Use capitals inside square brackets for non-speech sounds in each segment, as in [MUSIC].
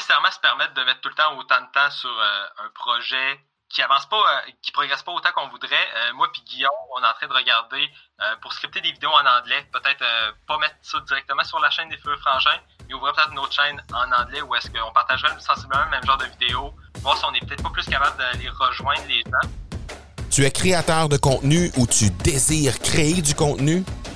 nécessairement se permettre de mettre tout le temps autant de temps sur un projet qui avance pas, qui progresse pas autant qu'on voudrait. moi puis Guillaume, on est en train de regarder pour scripter des vidéos en anglais, peut-être pas mettre ça directement sur la chaîne des Feux Frangins, mais ouvrir peut-être une autre chaîne en anglais où est-ce qu'on partagerait sensiblement le même genre de vidéos, voir si on est peut-être pas plus capable d'aller rejoindre les gens. Tu es créateur de contenu ou tu désires créer du contenu?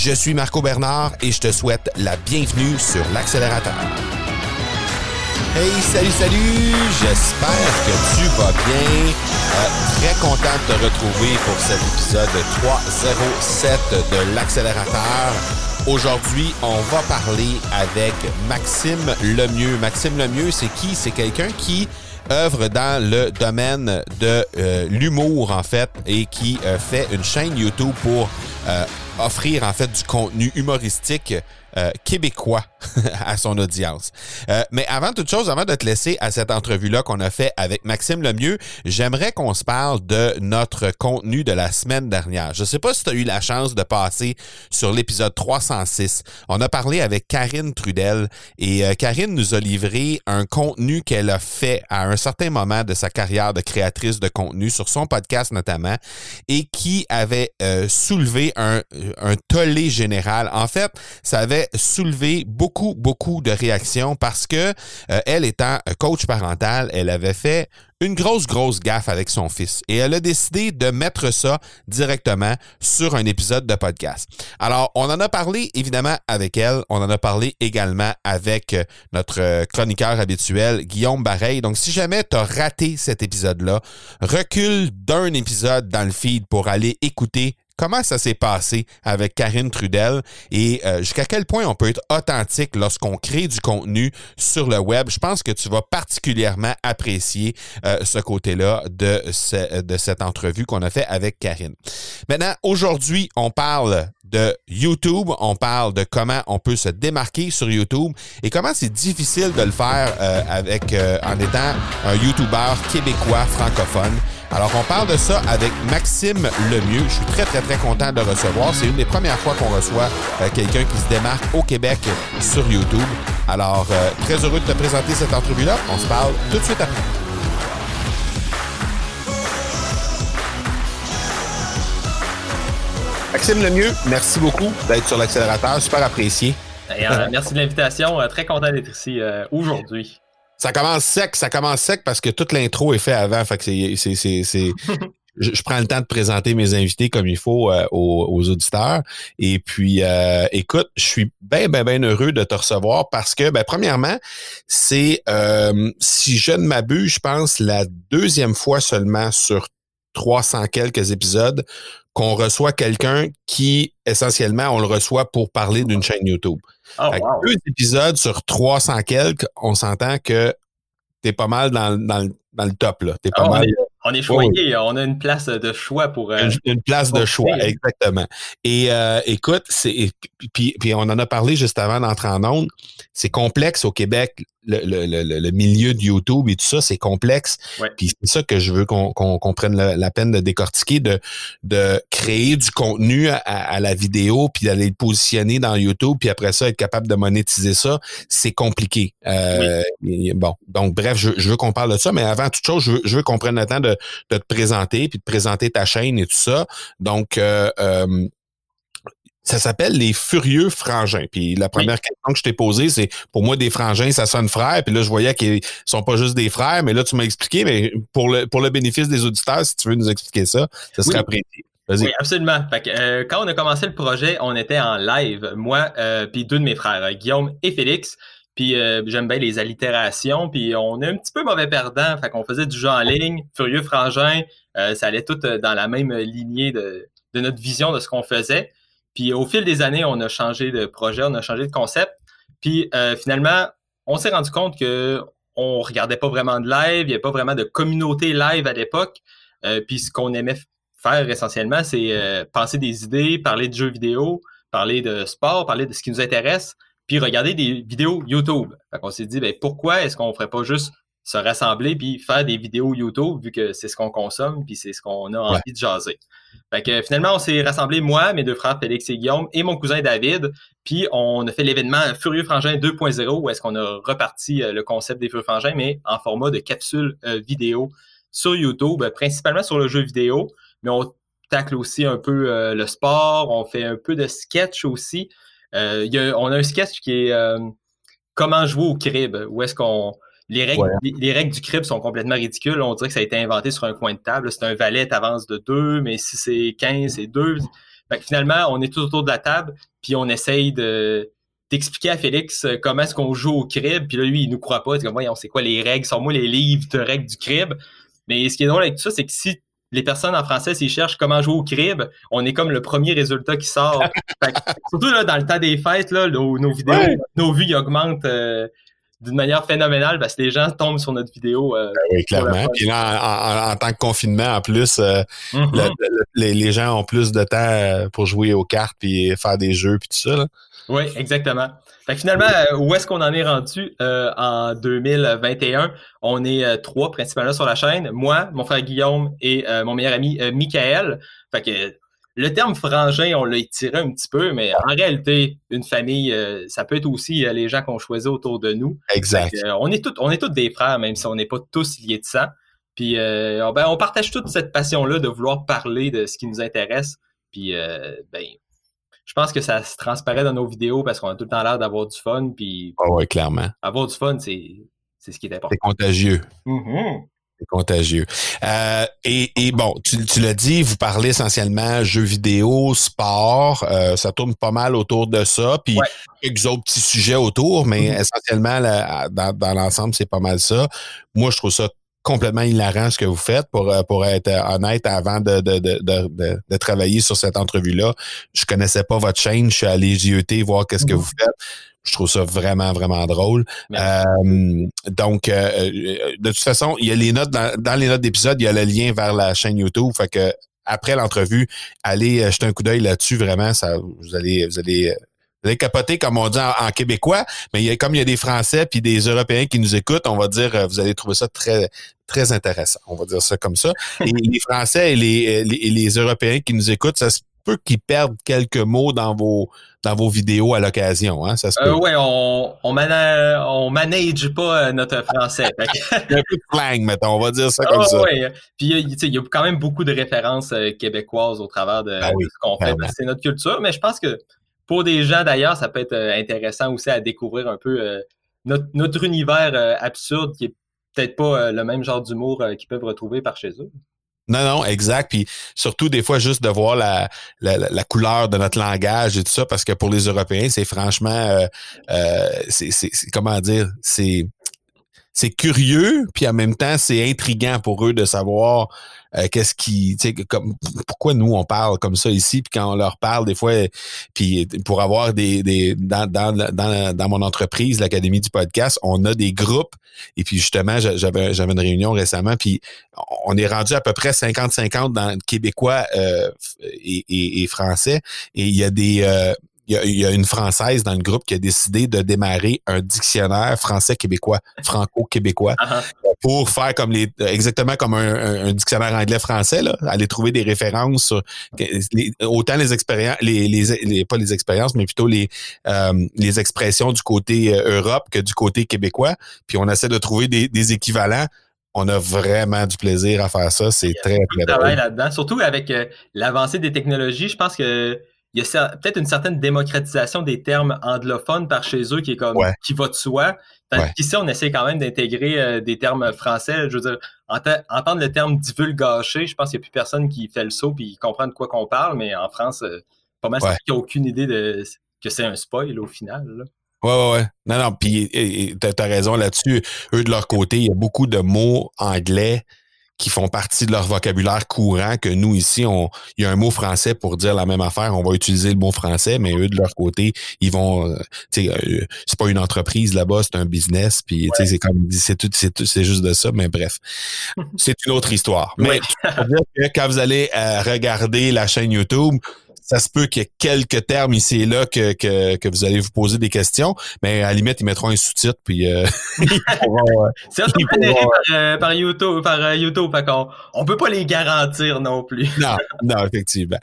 Je suis Marco Bernard et je te souhaite la bienvenue sur l'accélérateur. Hey, salut, salut! J'espère que tu vas bien. Euh, très content de te retrouver pour cet épisode 307 de l'accélérateur. Aujourd'hui, on va parler avec Maxime Lemieux. Maxime Lemieux, c'est qui? C'est quelqu'un qui œuvre dans le domaine de euh, l'humour en fait et qui euh, fait une chaîne YouTube pour euh, offrir en fait du contenu humoristique euh, québécois [LAUGHS] à son audience. Euh, mais avant toute chose, avant de te laisser à cette entrevue-là qu'on a fait avec Maxime Lemieux, j'aimerais qu'on se parle de notre contenu de la semaine dernière. Je ne sais pas si tu as eu la chance de passer sur l'épisode 306. On a parlé avec Karine Trudel et euh, Karine nous a livré un contenu qu'elle a fait à un certain moment de sa carrière de créatrice de contenu sur son podcast notamment et qui avait soulevé un, un tollé général. En fait, ça avait soulevé beaucoup, beaucoup de réactions parce que euh, elle étant coach parental, elle avait fait une grosse, grosse gaffe avec son fils et elle a décidé de mettre ça directement sur un épisode de podcast. Alors, on en a parlé évidemment avec elle, on en a parlé également avec euh, notre euh, chroniqueur habituel, Guillaume Bareil. Donc, si jamais tu as raté cet épisode-là, recule d'un épisode dans le feed pour aller écouter comment ça s'est passé avec Karine Trudel et euh, jusqu'à quel point on peut être authentique lorsqu'on crée du contenu sur le web? Je pense que tu vas particulièrement apprécier euh, ce côté-là de, cette entrevue qu'on a fait avec Karine. Maintenant, aujourd'hui, on parle de YouTube, on parle de comment on peut se démarquer sur YouTube et comment c'est difficile de le faire euh, avec en étant un YouTuber québécois francophone. Alors, on parle de ça avec Maxime Lemieux. Je suis très, très, très content de recevoir. C'est une des premières fois qu'on reçoit euh, quelqu'un qui se démarque au Québec sur YouTube. Alors, euh, très heureux de te présenter cette entrevue-là. On se parle tout de suite après. Maxime Lemieux, merci beaucoup d'être sur l'accélérateur. Super apprécié. Euh, merci de l'invitation. très content d'être ici aujourd'hui. Ça commence sec, ça commence sec parce que toute l'intro est faite avant. Fait que c'est, c'est, c'est, [LAUGHS] je, prends le temps de présenter mes invités comme il faut euh, aux, auditeurs. Et puis, euh, écoute, je suis bien, bien, bien heureux de te recevoir parce que, ben, premièrement, c'est, euh, si je ne m'abuse, je pense la deuxième fois seulement sur 300 quelques épisodes qu'on reçoit quelqu'un qui, essentiellement, on le reçoit pour parler d'une chaîne YouTube. Oh, deux épisodes sur 300 quelques, on s'entend que t'es pas mal dans, dans, dans le top. Là. T'es pas ah, mal... On est choyé, on a une place de choix pour. Euh, une, place de choix, exactement. Et euh, écoute, c'est puis, puis on en a parlé juste avant d'entrer en onde. C'est complexe au Québec, le, le, le, le, milieu de YouTube et tout ça, c'est complexe. Puis c'est ça que je veux qu'on qu'on prenne la, peine de décortiquer, de, de créer du contenu à, la vidéo, puis d'aller le positionner dans YouTube, puis après ça, être capable de monétiser ça, c'est compliqué. Euh, Bon, donc bref, je, je veux qu'on parle de ça, mais avant toute chose, je veux, je veux qu'on prenne le temps de de, te présenter, puis de présenter ta chaîne et tout ça. Donc, euh, euh, ça s'appelle les Furieux Frangins. Puis la première question que je t'ai posée, c'est pour moi, des frangins, ça sonne frère. Puis là, je voyais qu'ils sont pas juste des frères, mais là, tu m'as expliqué. Mais pour le, pour le bénéfice des auditeurs, si tu veux nous expliquer ça, ça serait apprécié. Oui, absolument. Euh, quand on a commencé le projet, on était en live, moi puis deux de mes frères, Guillaume et Félix. Puis euh, j'aime bien les allitérations. Puis on est un petit peu mauvais perdant. Fait qu'on faisait du jeu en ligne, Furieux Frangin. Euh, ça allait tout euh, dans la même lignée de, notre vision de ce qu'on faisait. Puis au fil des années, on a changé de projet, on a changé de concept. Puis finalement, on s'est rendu compte que on regardait pas vraiment de live, il n'y avait pas vraiment de communauté live à l'époque. Puis ce qu'on aimait faire essentiellement, c'est penser des idées, parler de jeux vidéo, parler de sport, parler de ce qui nous intéresse, puis regarder des vidéos YouTube. Fait qu'on s'est dit, ben, pourquoi est-ce qu'on ferait pas juste se rassembler puis faire des vidéos YouTube vu que c'est ce qu'on consomme puis c'est ce qu'on a envie de jaser. Fait que finalement on s'est rassemblé moi, mes deux frères Félix et Guillaume et mon cousin David, puis on a fait l'événement Furieux Frangin 2.0 où est-ce qu'on a reparti euh, le concept des Furieux Frangins mais en format de capsule euh, vidéo sur YouTube, principalement sur le jeu vidéo, mais on tacle aussi un peu euh, le sport, on fait un peu de sketch aussi. Y a, on a un sketch qui est comment jouer au crib, où est-ce qu'on les règles, les, règles du crib sont complètement ridicules. On dirait que ça a été inventé sur un coin de table. C'est un valet, avance de deux, mais si c'est 15, c'est deux. finalement, on est tout autour de la table, puis on essaye de d'expliquer à Félix euh, comment est-ce qu'on joue au crib. Puis là, lui, il nous croit pas. C'est comme, voyons, c'est quoi les règles? Sont moi les livres de règles du crib. Mais ce qui est drôle avec tout ça, c'est que si les personnes en français, s'ils cherchent comment jouer au crib, on est comme le premier résultat qui sort. [LAUGHS] surtout là, dans le temps des fêtes, là, nos, vidéos, nos vues augmentent euh, d'une manière phénoménale parce que les gens tombent sur notre vidéo. Euh, ben oui, clairement. Puis là, en, tant que confinement, en plus, euh, mm-hmm. les, gens ont plus de temps pour jouer aux cartes et faire des jeux puis tout ça. Oui, exactement. Fait finalement, où est-ce qu'on en est rendu en 2021? On est trois principalement sur la chaîne. Moi, mon frère Guillaume et mon meilleur ami Michael. Fait que le terme frangin, on l'a étiré un petit peu, mais en réalité, une famille, euh, ça peut être aussi euh, les gens qu'on choisit autour de nous. Exact. Euh, on est tous, on est tous des frères, même si on n'est pas tous liés de sang. Puis, ben, on partage toute cette passion-là de vouloir parler de ce qui nous intéresse. Puis, ben, je pense que ça se transparaît dans nos vidéos parce qu'on a tout le temps l'air d'avoir du fun. Puis, ah ouais, clairement. Avoir du fun, c'est, c'est ce qui est important. C'est contagieux. Mm-hmm. C'est contagieux. Euh, et, et, bon, tu, tu l'as dit, vous parlez essentiellement jeux vidéo, sport, euh, ça tourne pas mal autour de ça, puis quelques autres petits sujets autour, mais mm-hmm. essentiellement, dans, dans l'ensemble, c'est pas mal ça. Moi, je trouve ça complètement hilarant ce que vous faites. Pour, euh, pour être honnête, avant de, de, de, de, de travailler sur cette entrevue-là, je connaissais pas votre chaîne. Je suis allé jeter voir qu'est-ce que vous faites. Je trouve ça vraiment, vraiment drôle. Euh, donc, euh, de toute façon, il y a les notes, dans, les notes d'épisode, il y a le lien vers la chaîne YouTube. Fait que après l'entrevue, allez jeter un coup d'œil là-dessus. Vraiment, ça, vous allez, vous allez, capoter, comme on dit en, québécois, mais il y a, comme il y a des Français puis des Européens qui nous écoutent, on va dire, vous allez trouver ça très, très intéressant. On va dire ça comme ça. [LAUGHS] Et les Français et les, les, les Européens qui nous écoutent, ça se qu'ils perdent quelques mots dans vos dans vos vidéos à l'occasion, hein? Ça se euh, ouais, on on, on manage pas euh, notre français. [LAUGHS] il y a un peu de slang, mettons, on va dire ça comme ah, ça. Ouais. Puis il y a quand même beaucoup de références euh, québécoises au travers de, ben ce qu'on fait. C'est notre culture, mais je pense que pour des gens d'ailleurs, ça peut être intéressant aussi à découvrir un peu notre, notre univers absurde qui est peut-être pas le même genre d'humour qu'ils peuvent retrouver par chez eux. Non, non, exact. Puis surtout, des fois, juste de voir la, couleur de notre langage et tout ça, parce que pour les Européens, c'est franchement, euh, euh, c'est, comment dire, c'est c'est curieux, puis en même temps, c'est intriguant pour eux de savoir euh, qu'est-ce qui, comme pourquoi nous on parle comme ça ici, puis quand on leur parle des fois, puis pour avoir des, des dans, dans, dans, dans mon entreprise, l'académie du podcast, on a des groupes, et puis justement, j'avais j'avais une réunion récemment, puis on est rendu à peu près 50-50 dans québécois euh, et, français, et il y a des euh, il y, a, une Française dans le groupe qui a décidé de démarrer un dictionnaire français-québécois, franco-québécois, uh-huh. pour faire comme les exactement comme un, dictionnaire anglais-français, aller trouver des références sur autant les expériences, les, les, pas les expériences, mais plutôt les euh, les expressions du côté euh, Europe que du côté québécois. Puis on essaie de trouver des, des équivalents on a vraiment du plaisir à faire ça. C'est très, très travail là-dedans. Surtout avec euh, l'avancée des technologies, je pense que il y a peut-être une certaine démocratisation des termes anglophones par chez eux qui est comme qui va de soi. Ici, on essaie quand même d'intégrer euh, des termes français. Je veux dire, entendre le terme divulgaché, je pense qu'il n'y a plus personne qui fait le saut et qui comprend de quoi qu'on parle, mais en France, euh, pas mal ouais. qui n'a aucune idée de que c'est un spoil au final. Là. Ouais, ouais, ouais. Non, non, puis tu as raison là-dessus. Eux, de leur côté, il y a beaucoup de mots anglais qui font partie de leur vocabulaire courant que nous ici, on, il y a un mot français pour dire la même affaire, on va utiliser le mot français, mais eux de leur côté, ils vont, euh, tu euh, c'est pas une entreprise là-bas, c'est un business, puis sais c'est comme, c'est tout, c'est c'est juste de ça, mais bref, [LAUGHS] c'est une autre histoire. Mais quand vous allez euh, regarder la chaîne YouTube, ça se peut qu'il y ait quelques termes ici et là que, que, que, vous allez vous poser des questions, mais à la limite, ils mettront un sous-titre, puis euh, [LAUGHS] euh C'est par, euh, par YouTube, par YouTube, fait qu'on on peut pas les garantir non plus. non, non, effectivement.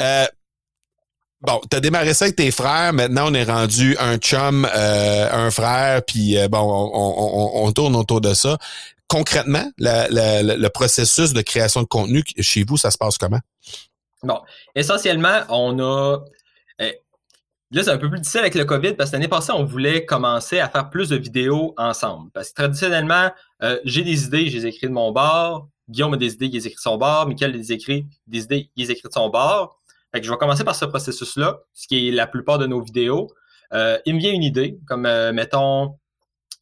Euh, Bon, t'as démarré ça avec tes frères. Maintenant, on est rendu un chum, euh, un frère, puis bon, on, on, on, tourne autour de ça. Concrètement, la, la, le processus de création de contenu chez vous, ça se passe comment? Bon, essentiellement, on a. Eh, là, c'est un peu plus difficile avec le COVID parce que l'année passée, on voulait commencer à faire plus de vidéos ensemble. Parce que traditionnellement, euh, j'ai des idées, je les de mon bord. Guillaume a des idées, il les écrit de son bord. Michael a des, idées, il les écrit de son bord. Fait que je vais commencer par ce processus-là, ce qui est la plupart de nos vidéos. Euh, il me vient une idée, comme euh, mettons,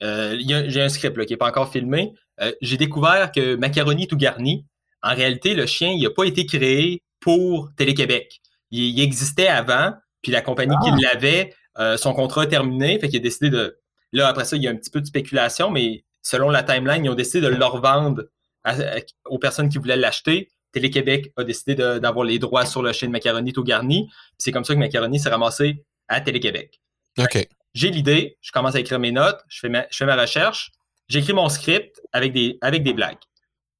j'ai un script qui n'est pas encore filmé. j'ai découvert que macaroni tout garni, en réalité, le chien, il n'a pas été créé pour Télé-Québec. Il, existait avant, puis la compagnie qui ah. l'avait, euh, son contrat est terminé, fait qu'il a décidé de... Là, après ça, il y a un petit peu de spéculation, mais selon la timeline, ils ont décidé de le revendre aux personnes qui voulaient l'acheter. Télé-Québec a décidé d'avoir les droits sur le chien de macaroni tout garni. C'est comme ça que macaroni s'est ramassé à Télé-Québec. OK. J'ai l'idée, je commence à écrire mes notes, je fais ma, je fais ma recherche, j'écris mon script avec des, avec des blagues.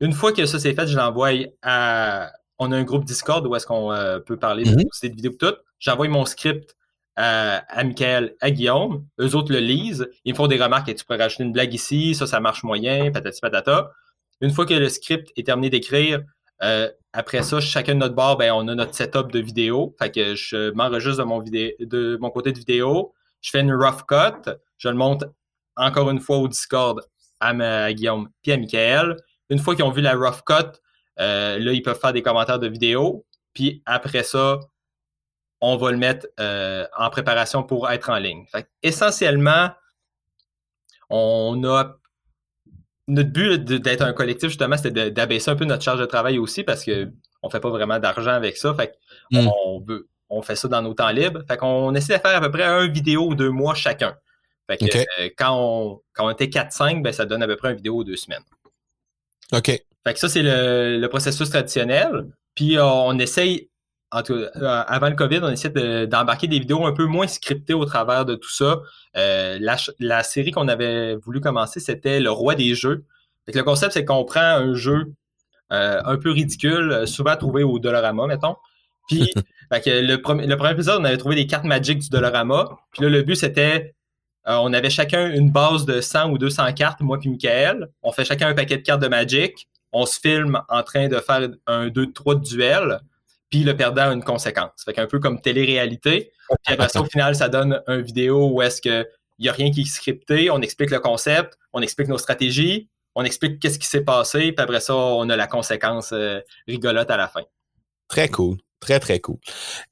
Une fois que ça c'est fait, je l'envoie à, on a un groupe Discord où est-ce qu'on euh, peut parler de mm de vidéos tout. J'envoie mon script à, à Michael, à Guillaume. Eux autres le lisent. Ils me font des remarques. Et tu pourrais rajouter une blague ici. Ça, ça marche moyen. Patati patata. Une fois que le script est terminé d'écrire, euh, après ça, chacun de notre bord, ben, on a notre setup de vidéo. Fait que je m'enregistre de mon, vidéo, de mon côté de vidéo. Je fais une rough cut. Je le monte encore une fois au Discord à, Guillaume puis à Michael. Une fois qu'ils ont vu la rough cut, euh, là, ils peuvent faire des commentaires de vidéo. Puis après ça, on va le mettre euh, en préparation pour être en ligne. essentiellement, on a notre but d'être un collectif, justement, c'était d'abaisser un peu notre charge de travail aussi parce qu'on ne fait pas vraiment d'argent avec ça. Fait hmm. on veut, on fait ça dans nos temps libres. Fait qu'on essaie de faire à peu près un vidéo ou deux mois chacun. Fait que euh, quand, on, quand on était 4-5, ben, ça donne à peu près une vidéo ou deux semaines. OK. Fait que ça, c'est le, processus traditionnel. Puis euh, on essaye, en tout, euh, avant le COVID, on essaie d'embarquer des vidéos un peu moins scriptées au travers de tout ça. Euh, la, série qu'on avait voulu commencer, c'était Le Roi des Jeux. Fait que le concept, c'est qu'on prend un jeu un peu ridicule, souvent trouvé au Dollarama, mettons. Puis [LAUGHS] le, premier, le premier épisode, on avait trouvé des cartes magiques du Dollarama. Puis là, le but, c'était on avait chacun une base de 100 ou 200 cartes, moi puis Michael. On fait chacun un paquet de cartes de Magic on se filme en train de faire un, deux, trois duels, puis le perdant a une conséquence. Fait qu'un peu comme télé-réalité. Puis après ça, au final, ça donne un vidéo où est-ce que il n'y a rien qui est scripté, on explique le concept, on explique nos stratégies, on explique qu'est-ce qui s'est passé, puis après ça, on a la conséquence euh, rigolote à la fin. Très cool. Très, très cool.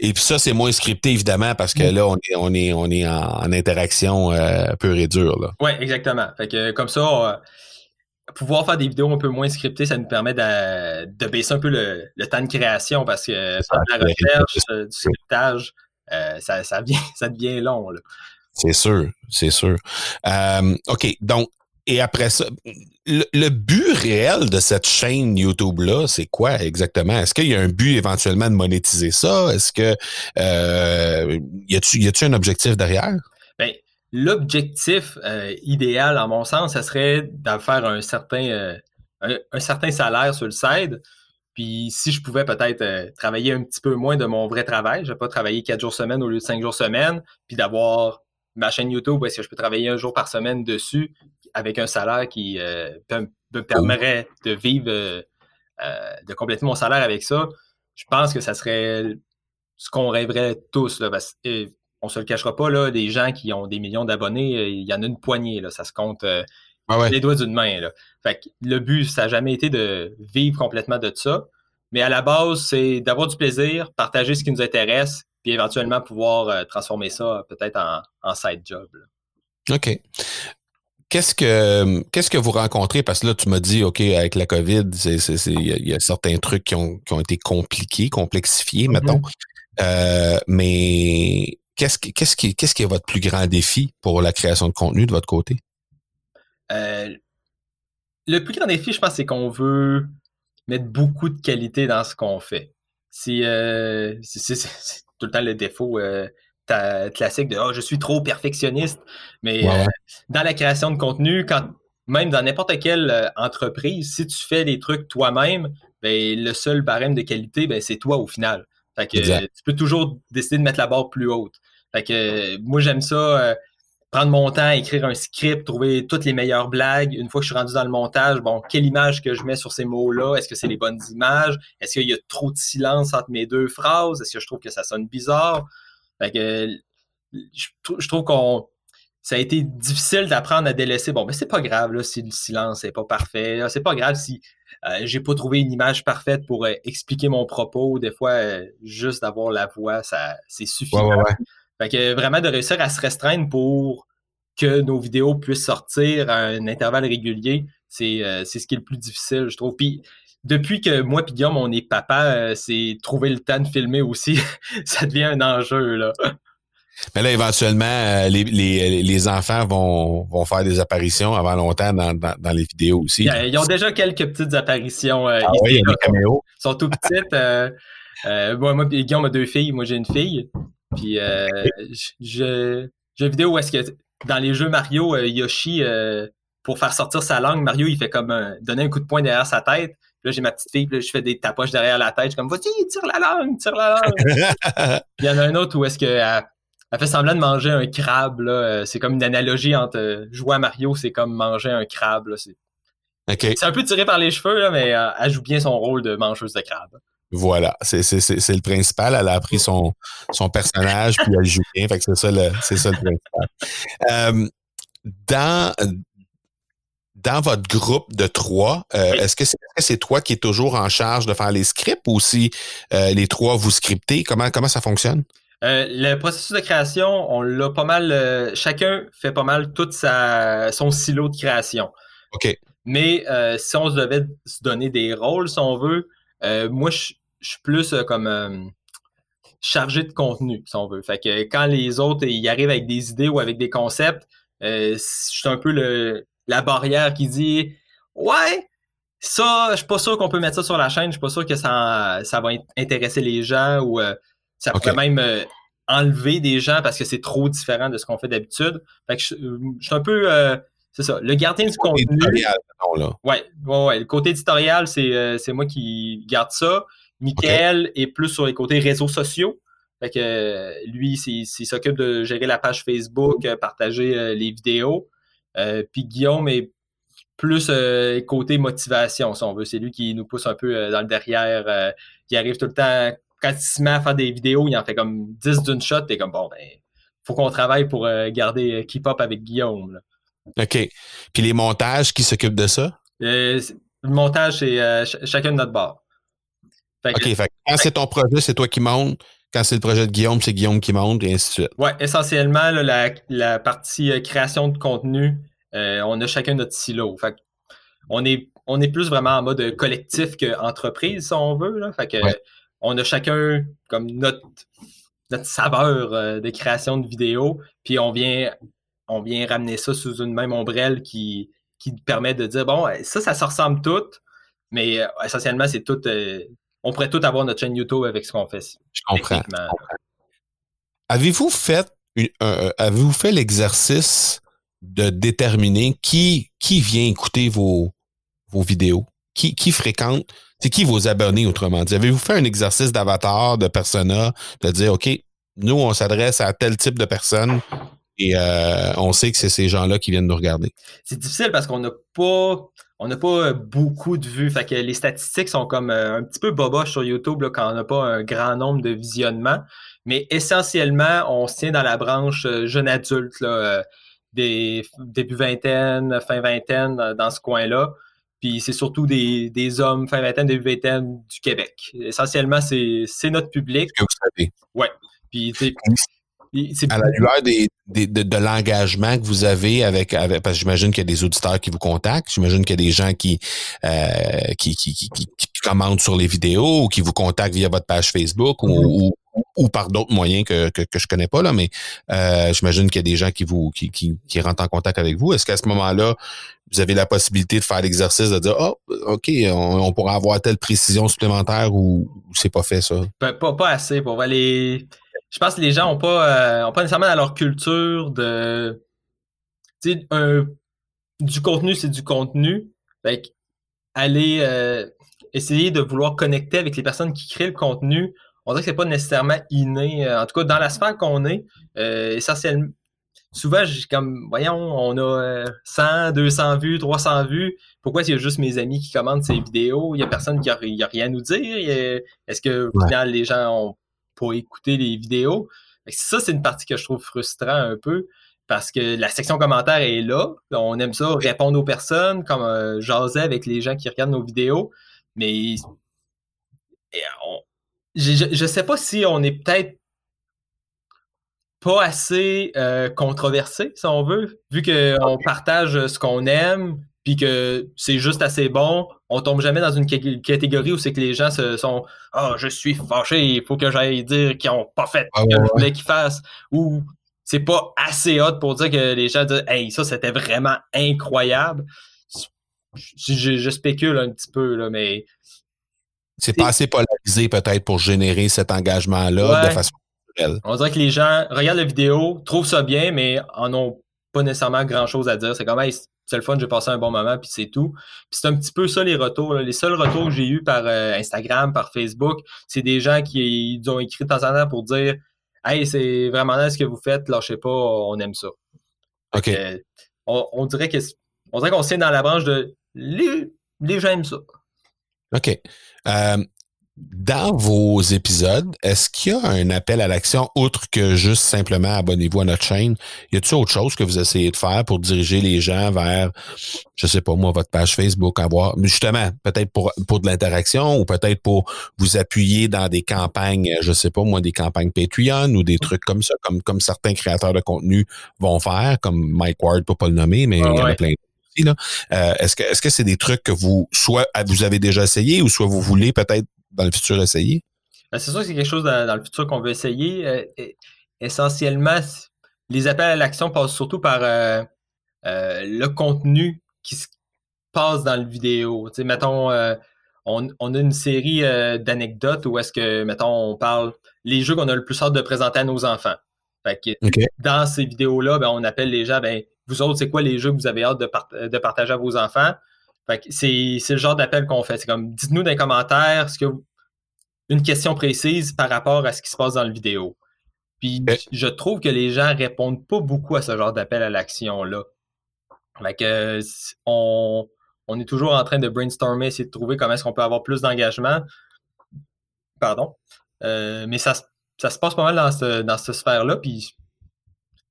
Et puis ça, c'est moins scripté, évidemment, parce que mm. là, on est, on est, on est en, interaction euh, pure et dure. Oui, exactement. Fait que comme ça, euh, pouvoir faire des vidéos un peu moins scriptées, ça nous permet de, baisser un peu le, temps de création parce que la recherche, euh, du scriptage, euh, ça, ça, [LAUGHS] devient long. C'est sûr, c'est sûr. Euh, OK, donc, et après ça, le, but réel de cette chaîne YouTube-là, c'est quoi exactement? Est-ce qu'il y a un but éventuellement de monétiser ça? Est-ce que y a-tu un objectif derrière? L'objectif euh, idéal, en mon sens, ce serait de faire un certain, euh, un, certain salaire sur le side. Puis si je pouvais peut-être euh, travailler un petit peu moins de mon vrai travail, je vais pas travailler quatre jours semaine au lieu de cinq jours semaine, puis d'avoir ma chaîne YouTube, est-ce que je peux travailler un jour par semaine dessus avec un salaire qui me permettrait de vivre, de compléter mon salaire avec ça? Je pense que ça serait ce qu'on rêverait tous. Là, on se le cachera pas, là, des gens qui ont des millions d'abonnés, euh, il y en a une poignée, là, ça se compte euh, les doigts d'une main. Là. Fait le but, ça n'a jamais été de vivre complètement de ça. Mais à la base, c'est d'avoir du plaisir, partager ce qui nous intéresse, puis éventuellement pouvoir euh, transformer ça peut-être en, side job. OK. qu'est-ce que qu'est-ce que vous rencontrez? Parce que là, tu m'as dit, OK, avec la COVID, il y, a certains trucs qui ont, qui ont été compliqués, complexifiés, mm-hmm. mettons. Euh, mais qu'est-ce qu'est-ce qui qu'est-ce qui est votre plus grand défi pour la création de contenu de votre côté? Euh, le plus grand défi, je pense, c'est qu'on veut mettre beaucoup de qualité dans ce qu'on fait. C'est euh, tout le temps le défaut euh, classique de oh, je suis trop perfectionniste. Mais dans la création de contenu, quand même dans n'importe quelle entreprise, si tu fais des trucs toi-même, ben, le seul barème de qualité, ben, c'est toi au final. Fait que, tu peux toujours décider de mettre la barre plus haute. Fait que, moi, j'aime ça prendre mon temps, écrire un script, trouver toutes les meilleures blagues. Une fois que je suis rendu dans le montage, bon, quelle image que je mets sur ces mots-là? Est-ce que c'est les bonnes images? Est-ce qu'il y a trop de silence entre mes deux phrases? Est-ce que je trouve que ça sonne bizarre? Que je, trouve qu'on ça a été difficile d'apprendre à délaisser. Bon, mais c'est pas grave là, si le silence n'est pas parfait. C'est pas grave si euh, j'ai pas trouvé une image parfaite pour euh, expliquer mon propos. Des fois, euh, juste d'avoir la voix, ça c'est suffisant. Fait que vraiment de réussir à se restreindre pour que nos vidéos puissent sortir à un intervalle régulier, c'est euh, ce qui est le plus difficile, je trouve. Puis depuis que moi et Guillaume, on est papa, euh, c'est trouver le temps de filmer aussi. [LAUGHS] ça devient un enjeu, là. Mais là, éventuellement, euh, les, les, les, enfants vont, vont faire des apparitions avant longtemps dans, dans, les vidéos aussi. Ils ont déjà quelques petites apparitions. ah oui, il y a des caméos. Ils sont tout petites. moi, moi, Guillaume a deux filles. Moi, j'ai une fille. Puis euh, je, j'ai une vidéo où est-ce que dans les jeux Mario, euh, Yoshi, euh, pour faire sortir sa langue, Mario, il fait comme donner un coup de poing derrière sa tête. Puis là, j'ai ma petite fille, puis là, je fais des tapoches derrière la tête. Je suis comme, vas-y, tire la langue, tire la langue. [LAUGHS] il y en a un autre où est-ce qu'elle elle fait semblant de manger un crabe. Là. C'est comme une analogie entre jouer à Mario, c'est comme manger un crabe. Là. C'est, c'est un peu tiré par les cheveux, là, mais elle joue bien son rôle de mangeuse de crabe. Voilà, c'est le principal. Elle a appris son, son personnage, puis elle joue bien. Fait que c'est ça le, c'est ça le principal. Euh, dans, dans votre groupe de trois, euh, est-ce que c'est toi qui es toujours en charge de faire les scripts ou si euh, les trois vous scriptez? Comment, comment ça fonctionne? le processus de création, on l'a pas mal. chacun fait pas mal tout sa, son silo de création. OK. Mais si on se devait se donner des rôles, si on veut, moi, je, je suis plus euh, comme euh, chargé de contenu, si on veut. Fait que quand les autres ils arrivent avec des idées ou avec des concepts, euh, je suis un peu le, la barrière qui dit Ouais, ça, je suis pas sûr qu'on peut mettre ça sur la chaîne, je suis pas sûr que ça, ça va intéresser les gens ou ça pourrait même enlever des gens parce que c'est trop différent de ce qu'on fait d'habitude. Fait que je, suis un peu c'est ça. Le gardien du contenu. Là. Ouais, ouais, ouais, Le côté éditorial, c'est moi qui garde ça. Michael est plus sur les côtés réseaux sociaux. Fait que lui, il s'occupe de gérer la page Facebook, euh, partager euh, les vidéos. Euh, puis Guillaume est plus côté motivation, si on veut. C'est lui qui nous pousse un peu dans le derrière. il arrive tout le temps, quand il se met à faire des vidéos, il en fait comme 10 d'une shot. T'es comme, bon, ben, faut qu'on travaille pour garder Keep Up avec Guillaume. OK. Puis les montages, qui s'occupent de ça? le montage, c'est chacun de notre bord. OK, quand c'est ton projet, c'est toi qui montes. Quand c'est le projet de Guillaume, c'est Guillaume qui monte, et ainsi de suite. Oui, essentiellement, la, partie euh, création de contenu, euh, on a chacun notre silo. Fait on est, on est plus vraiment en mode collectif qu'entreprise, si on veut. Là. Fait que, On a chacun comme notre, notre saveur euh, de création de vidéos, puis on vient, on vient ramener ça sous une même ombrelle qui, qui permet de dire bon, ça, ça se ressemble tout, mais essentiellement, c'est tout on pourrait tout avoir notre chaîne YouTube avec ce qu'on fait. Je comprends. Avez-vous fait avez-vous fait l'exercice de déterminer qui, qui vient écouter vos, vos vidéos? Qui, qui fréquente? C'est qui vos abonnés, autrement dit? Avez-vous fait un exercice d'avatar, de persona, de dire, OK, nous, on s'adresse à tel type de personne et euh, on sait que c'est ces gens-là qui viennent nous regarder? C'est difficile parce qu'on n'a pas on n'a pas euh, beaucoup de vues. Fait que les statistiques sont comme euh, un petit peu boboches sur YouTube là, quand on n'a pas un grand nombre de visionnements. Mais essentiellement, on se tient dans la branche euh, jeune adulte, là, des début vingtaine, fin vingtaine, dans ce coin-là. Puis c'est surtout des, des, hommes fin vingtaine, début vingtaine du Québec. Essentiellement, c'est notre public. Que vous savez. Ouais. Puis à la lueur des, de, l'engagement que vous avez avec, avec parce que j'imagine qu'il y a des auditeurs qui vous contactent, j'imagine qu'il y a des gens qui, euh, qui, qui, qui, qui, commandent sur les vidéos ou qui vous contactent via votre page Facebook ou, mm-hmm. Ou, par d'autres moyens que, que, que je connais pas là, mais euh, j'imagine qu'il y a des gens qui vous qui, qui, rentrent en contact avec vous. Est-ce qu'à ce, moment-là, vous avez la possibilité de faire l'exercice de dire oh ok on, pourra avoir telle précision supplémentaire ou, c'est pas fait ça? Pas, pas, assez pour je pense que les gens ont pas, euh, ont pas nécessairement dans leur culture de, un, du contenu, c'est du contenu. Fait aller euh, essayer de vouloir connecter avec les personnes qui créent le contenu, on dirait que c'est pas nécessairement inné. Euh, en tout cas, dans la sphère qu'on est, essentiellement, souvent, comme, voyons, on a 100, 200 vues, 300 vues. Pourquoi s'il y a juste mes amis qui commandent ces vidéos? Il y a personne qui a, a rien à nous dire. Est-ce que, au final, les gens ont pour écouter les vidéos? Ça, c'est une partie que je trouve frustrant un peu parce que la section commentaires est là. On aime ça, répondre aux personnes, comme euh, jaser avec les gens qui regardent nos vidéos. Mais je, ne sais pas si on est peut-être pas assez euh, controversé, si on veut, vu qu'on partage ce qu'on aime, puis que c'est juste assez bon, on tombe jamais dans une catégorie où c'est que les gens se sont Ah, oh, je suis fâché, il faut que j'aille dire qu'ils ont pas fait ce que je voulais qu'ils fassent. Ou c'est pas assez hot pour dire que les gens disent Hey, ça c'était vraiment incroyable. Je, spécule un petit peu, là, mais. C'est pas assez polarisé peut-être pour générer cet engagement-là de façon naturelle. On dirait que les gens regardent la vidéo, trouvent ça bien, mais en ont pas nécessairement grand chose à dire. C'est comme c'est le fun, j'ai passé un bon moment, puis c'est tout. Puis c'est un petit peu ça les retours. Les seuls retours que j'ai eus par euh, Instagram, par Facebook, c'est des gens qui ont écrit de temps en temps pour dire Hey, c'est vraiment là ce que vous faites, lâchez pas, on aime ça. OK. Euh, on, dirait que on dirait qu'on signe dans la branche de les, les gens aiment ça. OK. Euh, dans vos épisodes, est-ce qu'il y a un appel à l'action outre que juste simplement abonnez-vous à notre chaîne? Y a-t-il autre chose que vous essayez de faire pour diriger les gens vers, je sais pas moi, votre page Facebook, avoir justement peut-être pour pour de l'interaction ou peut-être pour vous appuyer dans des campagnes, je sais pas moi, des campagnes Patreon ou des trucs comme ça, comme comme certains créateurs de contenu vont faire, comme Mike Ward pour pas le nommer, mais il y en a plein là. Euh, est-ce que est-ce que c'est des trucs que vous soit vous avez déjà essayé ou soit vous voulez peut-être dans le futur essayer? Ben, c'est sûr que c'est quelque chose dans, le futur qu'on veut essayer. Euh, essentiellement, les appels à l'action passent surtout par euh, le contenu qui se passe dans le vidéo. Mettons, on, a une série d'anecdotes où est-ce que, mettons, on parle les jeux qu'on a le plus hâte de présenter à nos enfants. Dans ces vidéos-là, ben, on appelle les gens, ben, vous autres, c'est quoi les jeux que vous avez hâte de, de partager à vos enfants? c'est, le genre d'appel qu'on fait. C'est comme, dites-nous dans les commentaires ce que une question précise par rapport à ce qui se passe dans la vidéo. Puis je trouve que les gens répondent pas beaucoup à ce genre d'appel à l'action-là. on, est toujours en train de brainstormer, essayer de trouver comment est-ce qu'on peut avoir plus d'engagement. Pardon. Euh, mais ça, ça se passe pas mal dans, ce, dans cette sphère-là. Puis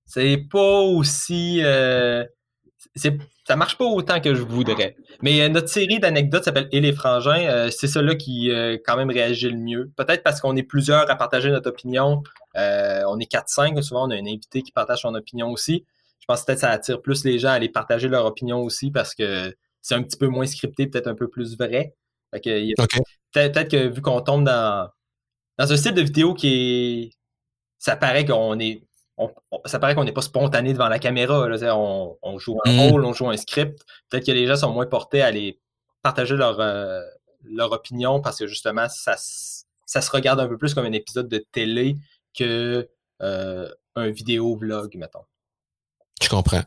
c'est pas aussi. Euh, ça marche pas autant que je voudrais. Mais euh, notre série d'anecdotes s'appelle Et les frangins. Euh, c'est celle-là qui euh, quand même réagit le mieux. Peut-être parce qu'on est plusieurs à partager notre opinion. on est 4-5, souvent on a un invité qui partage son opinion aussi. Je pense que peut-être ça attire plus les gens à aller partager leur opinion aussi parce que c'est un petit peu moins scripté, peut-être un peu plus vrai. Peut-être que vu qu'on tombe dans, dans un style de vidéo qui est. Ça paraît qu'on est ça paraît qu'on n'est pas spontané devant la caméra. on, joue un mm. rôle, on joue un script. Peut-être que les gens sont moins portés à aller partager leur, euh, leur opinion parce que justement, ça, ça se regarde un peu plus comme un épisode de télé que euh, un vidéo vlog, mettons. Je comprends.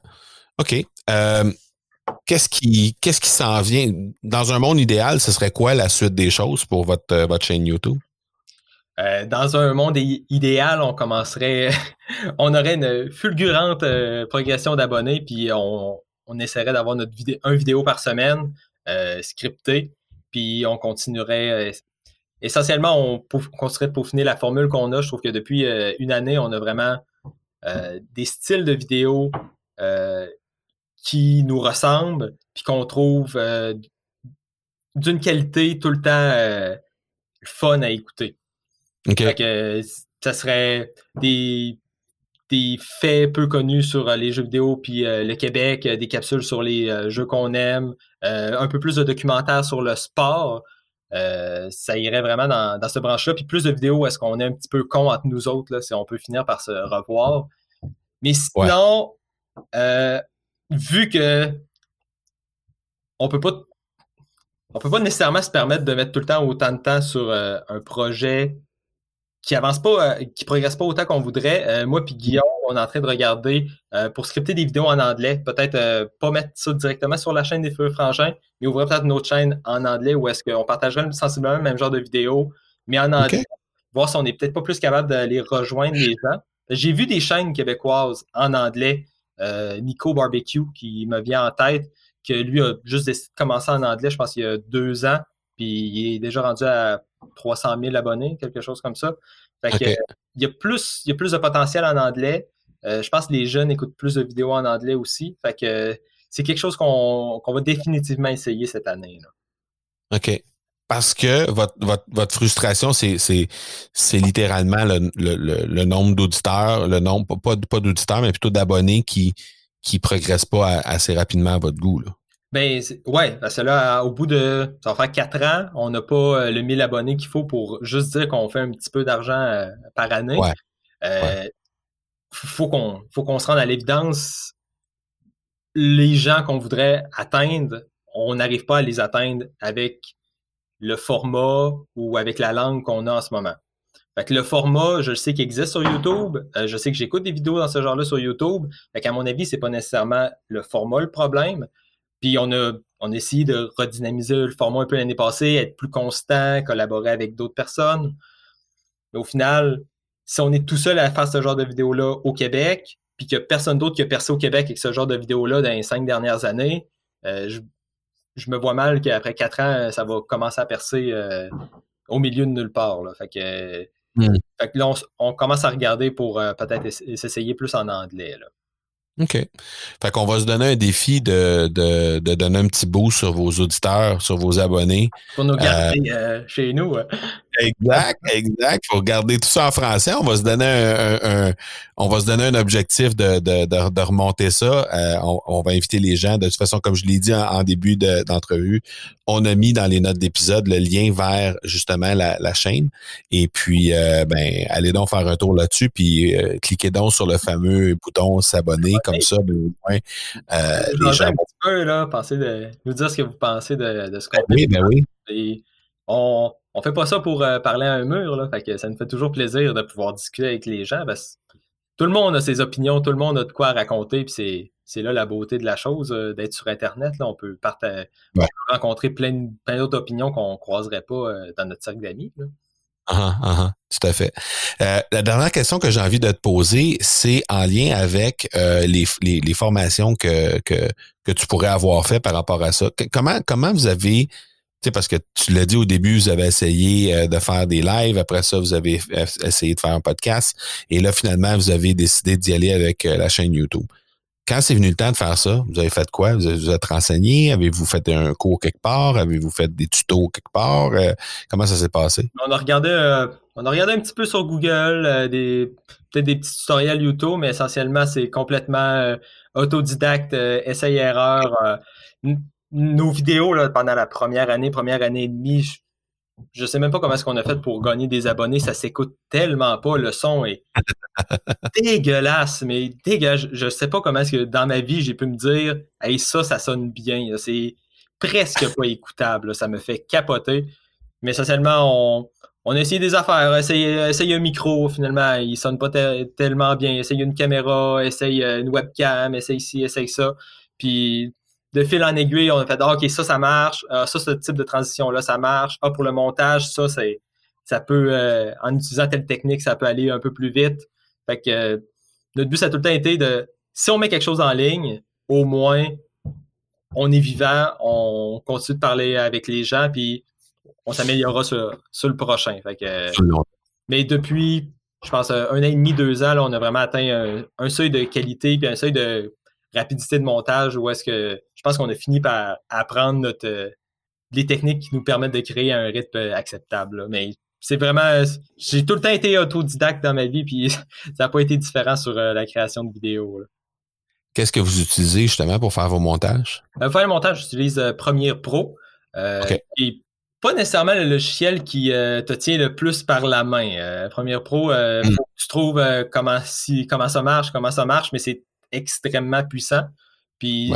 OK. Euh, qu'est-ce qui qu'est-ce qui s'en vient? Dans un monde idéal, ce serait quoi la suite des choses pour votre, votre chaîne YouTube? Euh, dans un monde idéal, on commencerait, [LAUGHS] on aurait une fulgurante euh, progression d'abonnés, puis on, essaierait d'avoir notre vidéo, un vidéo par semaine euh, scripté, puis on continuerait. essentiellement, on, continuerait de peaufiner la formule qu'on a. Je trouve que depuis une année, on a vraiment des styles de vidéos qui nous ressemblent, puis qu'on trouve d'une qualité tout le temps fun à écouter. Okay. que ça serait des, des faits peu connus sur les jeux vidéo puis le Québec, des capsules sur les jeux qu'on aime, un peu plus de documentaires sur le sport. ça irait vraiment dans, dans ce branche-là. Puis plus de vidéos, est-ce qu'on est un petit peu con entre nous autres, là, si on peut finir par se revoir. Mais sinon, vu que on peut pas on peut pas nécessairement se permettre de mettre tout le temps autant de temps sur euh, un projet qui avance pas, euh, qui progresse pas autant qu'on voudrait. Euh, moi puis Guillaume, on est en train de regarder pour scripter des vidéos en anglais. Peut-être pas mettre ça directement sur la chaîne des Feux Frangins, mais ouvrir peut-être une autre chaîne en anglais où est-ce qu'on partagerait sensiblement le même genre de vidéos, mais en anglais. Voir si on est peut-être pas plus capable d'aller rejoindre les gens. J'ai vu des chaînes québécoises en anglais, Nico Barbecue qui me vient en tête, que lui a juste décidé de commencer en anglais, je pense, il y a deux ans, puis il est déjà rendu à 300 000 abonnés, quelque chose comme ça. Fait que, il, y a plus, il y a plus de potentiel en anglais. Euh, je pense que les jeunes écoutent plus de vidéos en anglais aussi. Fait que c'est quelque chose qu'on va définitivement essayer cette année. OK. Parce que votre, votre, frustration, c'est littéralement le, nombre d'auditeurs, le nombre, pas, pas d'auditeurs, mais plutôt d'abonnés qui, qui progresse pas assez rapidement à votre goût. Là. Ben, ouais, parce que là, au bout de, ça va faire quatre ans, on n'a pas euh, le 1000 abonnés qu'il faut pour juste dire qu'on fait un petit peu d'argent euh, par année. Ouais. Euh, Faut qu'on, faut qu'on se rende à l'évidence. Les gens qu'on voudrait atteindre, on n'arrive pas à les atteindre avec le format ou avec la langue qu'on a en ce moment. Fait que le format, je sais qu'il existe sur YouTube. Euh, je sais que j'écoute des vidéos dans ce genre-là sur YouTube. Fait qu'à mon avis, c'est pas nécessairement le format le problème. Puis on a, on a essayé de redynamiser le format un peu l'année passée, être plus constant, collaborer avec d'autres personnes. Mais au final, si on est tout seul à faire ce genre de vidéo-là au Québec, puis qu'il n'y a personne d'autre qui a percé au Québec avec ce genre de vidéo-là dans les cinq dernières années, euh, je, me vois mal qu'après quatre ans, ça va commencer à percer euh, au milieu de nulle part. Là. Fait que. Fait que là, on, commence à regarder pour euh, peut-être s'essayer plus en anglais. Là. OK. Fait qu'on va se donner un défi de, de, de, donner un petit bout sur vos auditeurs, sur vos abonnés. Pour nous garder euh, euh, chez nous. Exact, exact. Faut regarder tout ça en français. On va se donner un, on va se donner un objectif de, de, de, remonter ça. Euh, on, va inviter les gens. De toute façon, comme je l'ai dit en, début d'entrevue, on a mis dans les notes d'épisode le lien vers justement la, la chaîne. Et puis, euh, ben, allez donc faire un tour là-dessus, puis euh, cliquez donc sur le fameux bouton s'abonner, comme ça, ben, au moins, les gens. Un petit peu, là, pensez de nous dire ce que vous pensez de, de ce qu'on ben Oui, ben oui. Et on, on fait pas ça pour euh, parler à un mur, là. Fait que ça nous fait toujours plaisir de pouvoir discuter avec les gens parce tout le monde a ses opinions, tout le monde a de quoi raconter, puis c'est, là la beauté de la chose, euh, d'être sur Internet. Là, on peut rencontrer plein, plein d'autres opinions qu'on ne croiserait pas euh, dans notre cercle d'amis. Ah, ah, ah, tout à fait. la dernière question que j'ai envie de te poser, c'est en lien avec les, formations que, que, que tu pourrais avoir fait par rapport à ça. Comment, comment vous avez sais, parce que tu l'as dit au début, vous avez essayé euh, de faire des lives, après ça, vous avez essayé de faire un podcast, et là, finalement, vous avez décidé d'y aller avec euh, la chaîne YouTube. Quand c'est venu le temps de faire ça, vous avez fait quoi? Vous vous êtes renseigné? Avez-vous fait un cours quelque part? Avez-vous fait des tutos quelque part? Euh, comment ça s'est passé? On a regardé, on a regardé un petit peu sur Google, peut-être des petits tutoriels YouTube, mais essentiellement, c'est complètement autodidacte, essai-erreur nos vidéos là, pendant la première année, première année et demie, je, sais même pas comment est-ce qu'on a fait pour gagner des abonnés. Ça s'écoute tellement pas. Le son est [LAUGHS] dégueulasse, mais dégueulasse. Je, sais pas comment est-ce que dans ma vie, j'ai pu me dire Hey, ça, ça sonne bien. C'est presque pas écoutable. Ça me fait capoter. Mais essentiellement, on, on a essayé des affaires, essayer, un micro, finalement, il sonne pas tellement bien. Essayer une caméra, essayer une webcam, essayer ci, essayer ça. Puis de fil en aiguille, on a fait ah, OK, ça, ça marche. Ah, ça, ce type de transition-là, ça marche. Ah, pour le montage, ça, c'est ça peut, euh, en utilisant telle technique, ça peut aller un peu plus vite. Fait que euh, notre but, ça a tout le temps été de si on met quelque chose en ligne, au moins on est vivant, on continue de parler avec les gens, puis on s'améliorera sur, le prochain. Fait que, mais depuis, je pense, un an et demi, deux ans, là, on a vraiment atteint un, un seuil de qualité puis un seuil de rapidité de montage ou est-ce que je pense qu'on a fini par apprendre notre euh, les techniques qui nous permettent de créer un rythme acceptable. Mais c'est vraiment, j'ai tout le temps été autodidacte dans ma vie, puis [LAUGHS] ça n'a pas été différent sur la création de vidéos. Qu'est-ce que vous utilisez justement pour faire vos montages? pour faire le montage, j'utilise Premiere Pro. Et pas nécessairement le logiciel qui te tient le plus par la main. Premiere Pro, hmm. tu trouves comment, si, comment ça marche, comment ça marche, mais c'est extrêmement puissant. Puis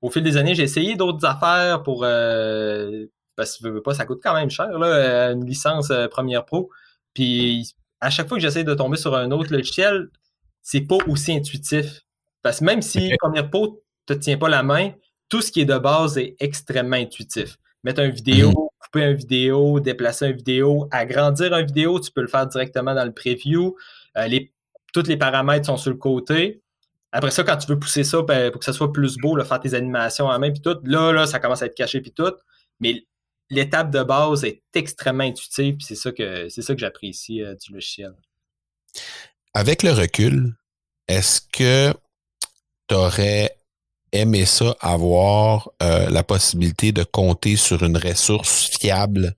au fil des années, j'ai essayé d'autres affaires pour euh, parce que pas, ça coûte quand même cher, là, une licence euh, Premiere Pro. Puis à chaque fois que j'essaie de tomber sur un autre logiciel, c'est pas aussi intuitif. Parce que même si Premiere Pro te tient pas la main, tout ce qui est de base est extrêmement intuitif. Mettre une vidéo, mhm. couper une vidéo, déplacer une vidéo, agrandir une vidéo, tu peux le faire directement dans le preview. Euh, les, tous les paramètres sont sur le côté. Après ça, quand tu veux pousser ça ben, pour que ça soit plus beau, faire tes animations en main, puis tout, là, là, ça commence à être caché, puis tout. Mais l'étape de base est extrêmement intuitive, puis c'est ça que c'est ça que j'apprécie euh, du logiciel. Avec le recul, est-ce que tu aurais aimé ça, avoir euh, la possibilité de compter sur une ressource fiable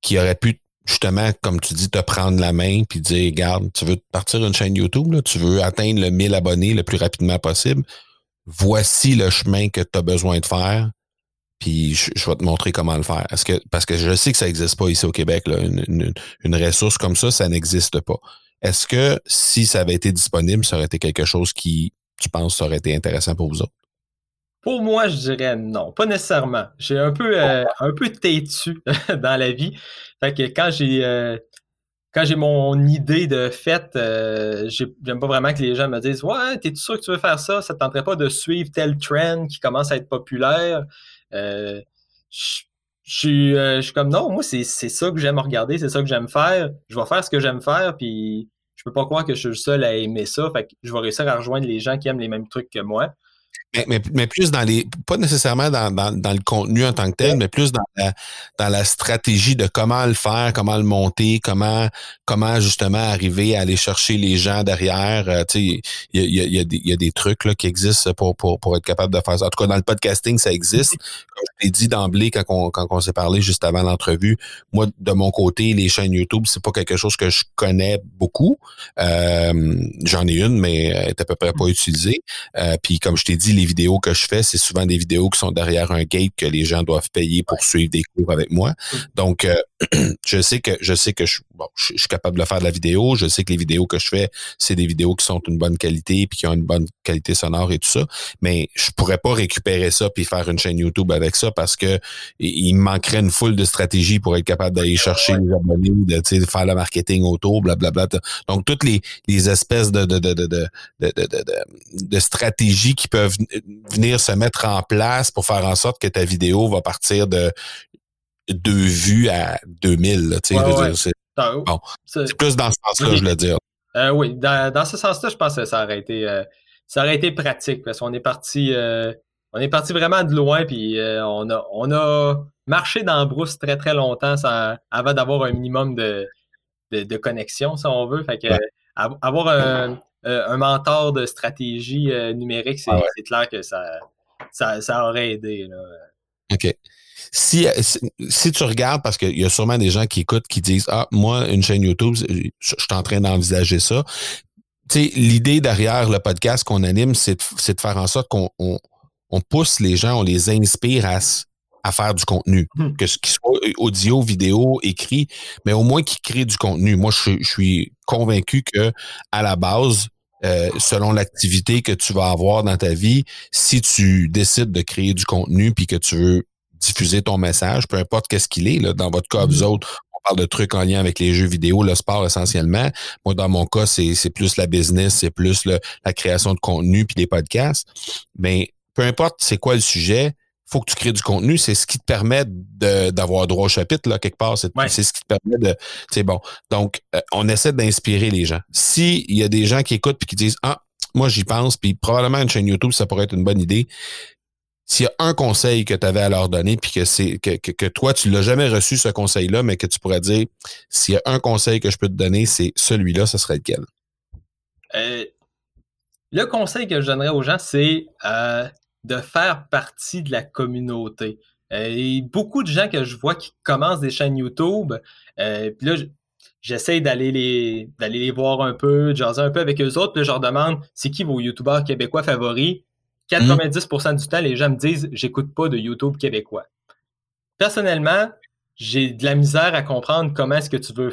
qui aurait pu justement, comme tu dis, te prendre la main puis dire, regarde, tu veux partir une chaîne YouTube, là, tu veux atteindre le 1000 abonnés le plus rapidement possible. Voici le chemin que tu as besoin de faire. Puis je, vais te montrer comment le faire. Est-ce que, parce que je sais que ça n'existe pas ici au Québec. Là, une, une, ressource comme ça, ça n'existe pas. Est-ce que si ça avait été disponible, ça aurait été quelque chose qui, tu penses, aurait été intéressant pour vous autres? Pour moi, je dirais non, pas nécessairement. J'ai un peu, euh, un peu têtu [LAUGHS] dans la vie. Fait que quand j'ai euh, quand j'ai mon idée de fête, euh, j'aime pas vraiment que les gens me disent Ouais, t'es sûr que tu veux faire ça? Ça te tenterait pas de suivre tel trend qui commence à être populaire? je suis comme non, moi c'est ça que j'aime regarder, c'est ça que j'aime faire. Je vais faire ce que j'aime faire, puis je peux pas croire que je suis le seul à aimer ça. Fait que je vais réussir à rejoindre les gens qui aiment les mêmes trucs que moi. Mais, mais, plus dans les, pas nécessairement dans, dans, dans, le contenu en tant que tel, mais plus dans la, dans la stratégie de comment le faire, comment le monter, comment, comment justement arriver à aller chercher les gens derrière. Euh, tu sais, il y a, y, a des, y a des trucs là, qui existent pour, pour, pour être capable de faire ça. En tout cas, dans le podcasting, ça existe. Comme je l'ai dit d'emblée quand on, quand on s'est parlé juste avant l'entrevue, moi, de mon côté, les chaînes YouTube, c'est pas quelque chose que je connais beaucoup. Euh, J'en ai une, mais elle est à peu près pas utilisée. Euh, puis comme je t'ai dit, les vidéos que je fais, c'est souvent des vidéos qui sont derrière un gate que les gens doivent payer pour suivre des cours avec moi. Donc, euh, [CLEARS THROAT] je sais que je sais que je, je, suis capable de faire de la vidéo. Je sais que les vidéos que je fais, c'est des vidéos qui sont une bonne qualité puis qui ont une bonne qualité sonore et tout ça. Mais je pourrais pas récupérer ça puis faire une chaîne YouTube avec ça parce que il me manquerait une foule de stratégies pour être capable d'aller chercher les abonnés, de, de faire le marketing autour, blablabla. Donc, toutes les, les espèces de, de, de, de, de, de, de, de stratégies qui peuvent venir se mettre en place pour faire en sorte que ta vidéo va partir de deux vues à 2000. Tu sais, c'est plus dans ce sens-là, je veux dire. Euh, oui, dans, ce sens-là, je pense que ça aurait été, euh, ça aurait été pratique parce qu'on est parti, euh, on est parti vraiment de loin puis on a, on a marché dans la brousse très très longtemps avant d'avoir un minimum de, de, connexion, si on veut. Fait que avoir un, un, mentor de stratégie numérique, c'est clair que ça, ça, ça aurait aidé. Là. OK. Si, si, tu regardes, parce qu'il y a sûrement des gens qui écoutent qui disent Ah, moi, une chaîne YouTube, je, suis en train d'envisager ça. Tu sais, l'idée derrière le podcast qu'on anime, c'est de, de, faire en sorte qu'on on, on, pousse les gens, on les inspire à, à faire du contenu. Hmm. Que ce soit audio, vidéo, écrit, mais au moins qu'ils créent du contenu. Moi, je, je suis convaincu que à la base, euh, selon l'activité que tu vas avoir dans ta vie, si tu décides de créer du contenu puis que tu veux diffuser ton message, peu importe qu'est-ce qu'il est, là, dans votre cas, vous mm-hmm. autres, on parle de trucs en lien avec les jeux vidéo, le sport essentiellement. Moi, dans mon cas, c'est plus la business, c'est plus la création de contenu puis les podcasts. Mais peu importe c'est quoi le sujet, faut que tu crées du contenu. C'est ce qui te permet d'avoir droit au chapitre, là, quelque part. C'est ce qui te permet de. C'est bon. Donc, euh, on essaie d'inspirer les gens. S'il y a des gens qui écoutent et qui disent Ah, moi j'y pense, puis probablement une chaîne YouTube, ça pourrait être une bonne idée. S'il y a un conseil que tu avais à leur donner, puis que c'est que, que, toi, tu l'as jamais reçu, ce conseil-là, mais que tu pourrais dire s'il y a un conseil que je peux te donner, c'est celui-là, ce serait lequel? Euh, le conseil que je donnerais aux gens, c'est euh, de faire partie de la communauté. Euh, et beaucoup de gens que je vois qui commencent des chaînes YouTube, euh, puis là, j'essaie d'aller les d'aller les voir un peu, de jaser un peu avec eux autres, puis je leur demande c'est qui vos youtubeurs québécois favoris? 90% du temps, les gens me disent j'écoute pas de YouTube québécois. Personnellement, j'ai de la misère à comprendre comment est-ce que tu veux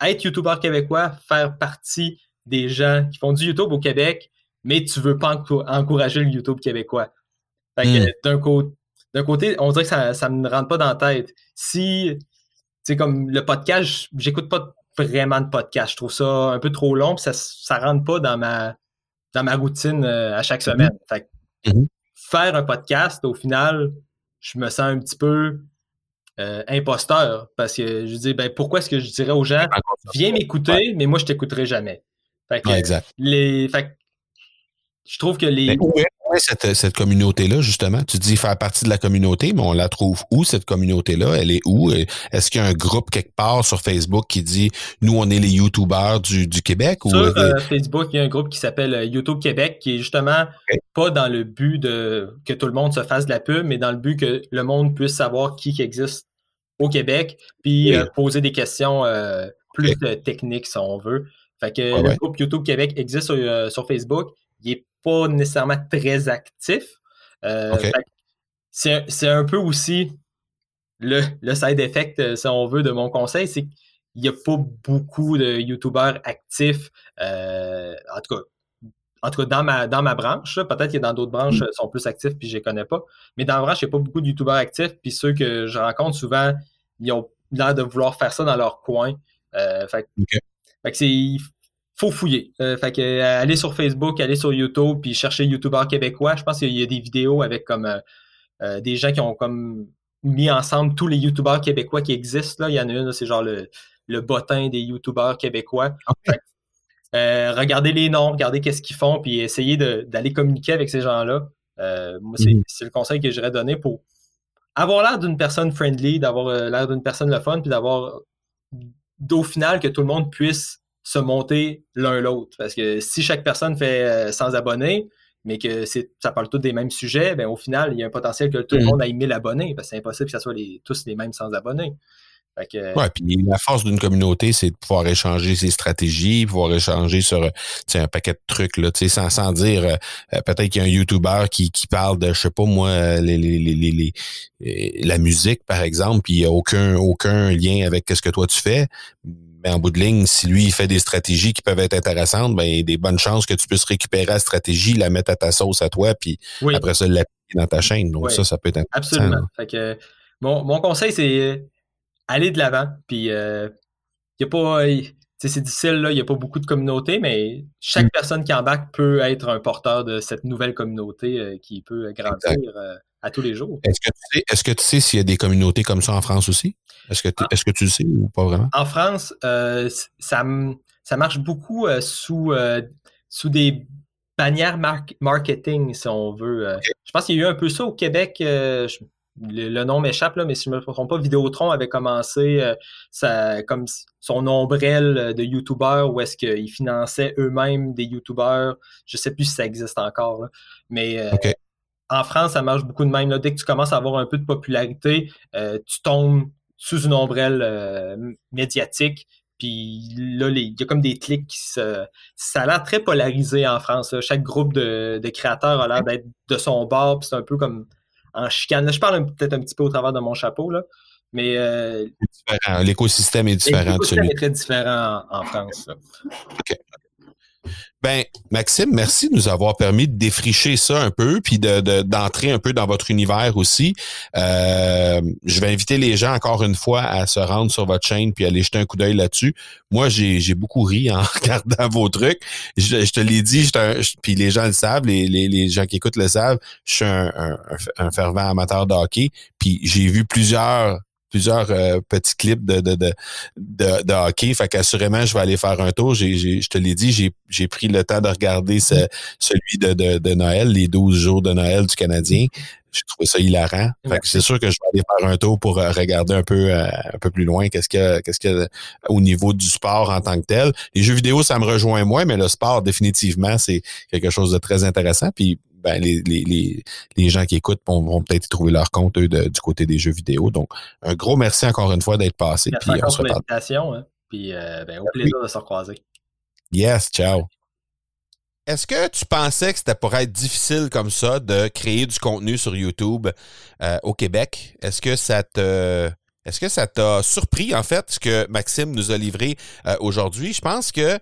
être youtubeur québécois, faire partie des gens qui font du YouTube au Québec, mais tu veux pas encourager le YouTube québécois. Hmm. d'un côté, on dirait que ça, ça me rentre pas dans la tête. Si, c'est comme le podcast, j'écoute pas vraiment de podcast. Je trouve ça un peu trop long, puis ça, ça rentre pas dans ma, dans ma routine euh, à chaque mm-hmm. semaine. Fait mm-hmm. Faire un podcast, au final, je me sens un petit peu euh, imposteur parce que je dis ben pourquoi est-ce que je dirais aux gens viens m'écouter mais moi je t'écouterai jamais fait que, exact. les fait je trouve que les cette, cette communauté-là, justement? Tu dis faire partie de la communauté, mais on la trouve où, cette communauté-là? Elle est où? Est-ce qu'il y a un groupe quelque part sur Facebook qui dit nous, on est les YouTubers du, du Québec? Sur ou... Euh, Facebook, il y a un groupe qui s'appelle euh, YouTube Québec qui est justement pas dans le but de que tout le monde se fasse de la pub, mais dans le but que le monde puisse savoir qui existe au Québec, puis euh, poser des questions plus techniques, si on veut. Fait que le groupe YouTube Québec existe sur, sur Facebook. Il est pas nécessairement très actif. Euh, c'est un peu aussi le, le, side effect, euh, si on veut, de mon conseil, c'est qu'il n'y a pas beaucoup de YouTubeurs actifs, euh, en tout cas. En tout cas, dans ma, dans ma branche, peut-être que dans d'autres branches mm. sont plus actifs puis je les connais pas. Mais dans ma branche, il n'y a pas beaucoup de YouTubeurs actifs. Puis ceux que je rencontre souvent, ils ont l'air de vouloir faire ça dans leur coin. fait, fait que c'est faut fouiller. Euh, fait que euh, aller sur Facebook, aller sur YouTube, puis chercher YouTubeurs québécois. Je pense qu'il y a des vidéos avec comme euh, des gens qui ont comme mis ensemble tous les YouTubeurs québécois qui existent. Là. Il y en a une, c'est genre le, le bottin des YouTubeurs québécois. regardez les noms, regardez qu'est-ce qu'ils font, puis essayer d'aller communiquer avec ces gens-là. moi, mhm. c'est le conseil que j'aurais donné pour avoir l'air d'une personne friendly, d'avoir l'air d'une personne le fun, puis d'avoir au final que tout le monde puisse se monter l'un l'autre. Parce que si chaque personne fait 100 euh, abonnés, mais que ça parle tous des mêmes sujets, ben au final, il y a un potentiel que tout le mm. monde ait 1000 abonnés, parce que c'est impossible que ce soit les, tous les mêmes 100 abonnés. Oui, puis la force d'une communauté, c'est de pouvoir échanger ses stratégies, pouvoir échanger sur un paquet de trucs, là, sans, sans dire euh, euh, peut-être qu'il y a un YouTuber qui, qui parle de, je sais pas moi, les, les, les, les la musique, par exemple, puis il n'y a aucun, aucun lien avec ce que toi tu fais en bout de ligne, si lui, il fait des stratégies qui peuvent être intéressantes, ben, il y a des bonnes chances que tu puisses récupérer la stratégie, la mettre à ta sauce à toi, puis après ça, l'appliquer dans ta chaîne. Donc, ça, ça peut être intéressant. Absolument. Fait que, mon, conseil, c'est euh, aller de l'avant, puis euh, il a pas. c'est difficile, il n'y a pas beaucoup de communautés, mais chaque mm. personne qui embarque peut être un porteur de cette nouvelle communauté euh, qui peut grandir à tous les jours. Est-ce que tu sais, est-ce que tu sais s'il y a des communautés comme ça en France aussi? Est-ce que, ah. est-ce que tu le sais ou pas vraiment? En France, euh, ça, ça marche beaucoup euh, sous, euh, sous des bannières marketing, si on veut. Je pense qu'il y a eu un peu ça au Québec. le, nom m'échappe, là, mais si je ne me trompe pas, Vidéotron avait commencé comme son ombrelle de YouTubeurs où est-ce qu'ils finançaient eux-mêmes des YouTubeurs. Je ne sais plus si ça existe encore, mais en France, ça marche beaucoup de même. Dès que tu commences à avoir un peu de popularité, tu tombes sous une ombrelle euh, médiatique. Puis là, il y a comme des clics qui se. Ça a l'air très polarisé en France. Chaque groupe de, créateurs a l'air d'être de son bord, puis c'est un peu comme en chicane. je parle peut-être un petit peu au travers de mon chapeau, là. Mais. Euh, l'écosystème est différent. L'écosystème est très différent en, France. OK. Ben, Maxime, merci de nous avoir permis de défricher ça un peu, puis de, d'entrer un peu dans votre univers aussi. Euh, je vais inviter les gens encore une fois à se rendre sur votre chaîne puis aller jeter un coup d'œil là-dessus. Moi, j'ai, beaucoup ri en [LAUGHS] regardant vos trucs. Je, te l'ai dit, puis les gens le savent, les, les, gens qui écoutent le savent, je suis un, un, un fervent amateur de hockey. Puis j'ai vu plusieurs plusieurs euh, petits clips de, de, de, de, hockey. Fait qu'assurément, je vais aller faire un tour. J'ai, je te l'ai dit, j'ai, pris le temps de regarder ce, celui de, de, de Noël, les 12 jours de Noël du Canadien. J'ai trouvé ça hilarant. Fait que c'est sûr que je vais aller faire un tour pour euh, regarder un peu euh, un peu plus loin qu'est-ce que qu'est-ce que au niveau du sport en tant que tel. Les jeux vidéo, ça me rejoint moins, mais le sport, définitivement, c'est quelque chose de très intéressant. Puis ben, les, les, les, gens qui écoutent vont, peut-être trouver leur compte, eux, du côté des jeux vidéo. Donc, un gros merci encore une fois d'être passé. Merci puis on se reparle. Hein. Puis ben, au plaisir de se recroiser. Yes, ciao. Est-ce que tu pensais que c'était pour être difficile comme ça de créer du contenu sur YouTube au Québec? Est-ce que ça te est-ce que ça t'a surpris, en fait, ce que Maxime nous a livré euh, aujourd'hui? Je pense que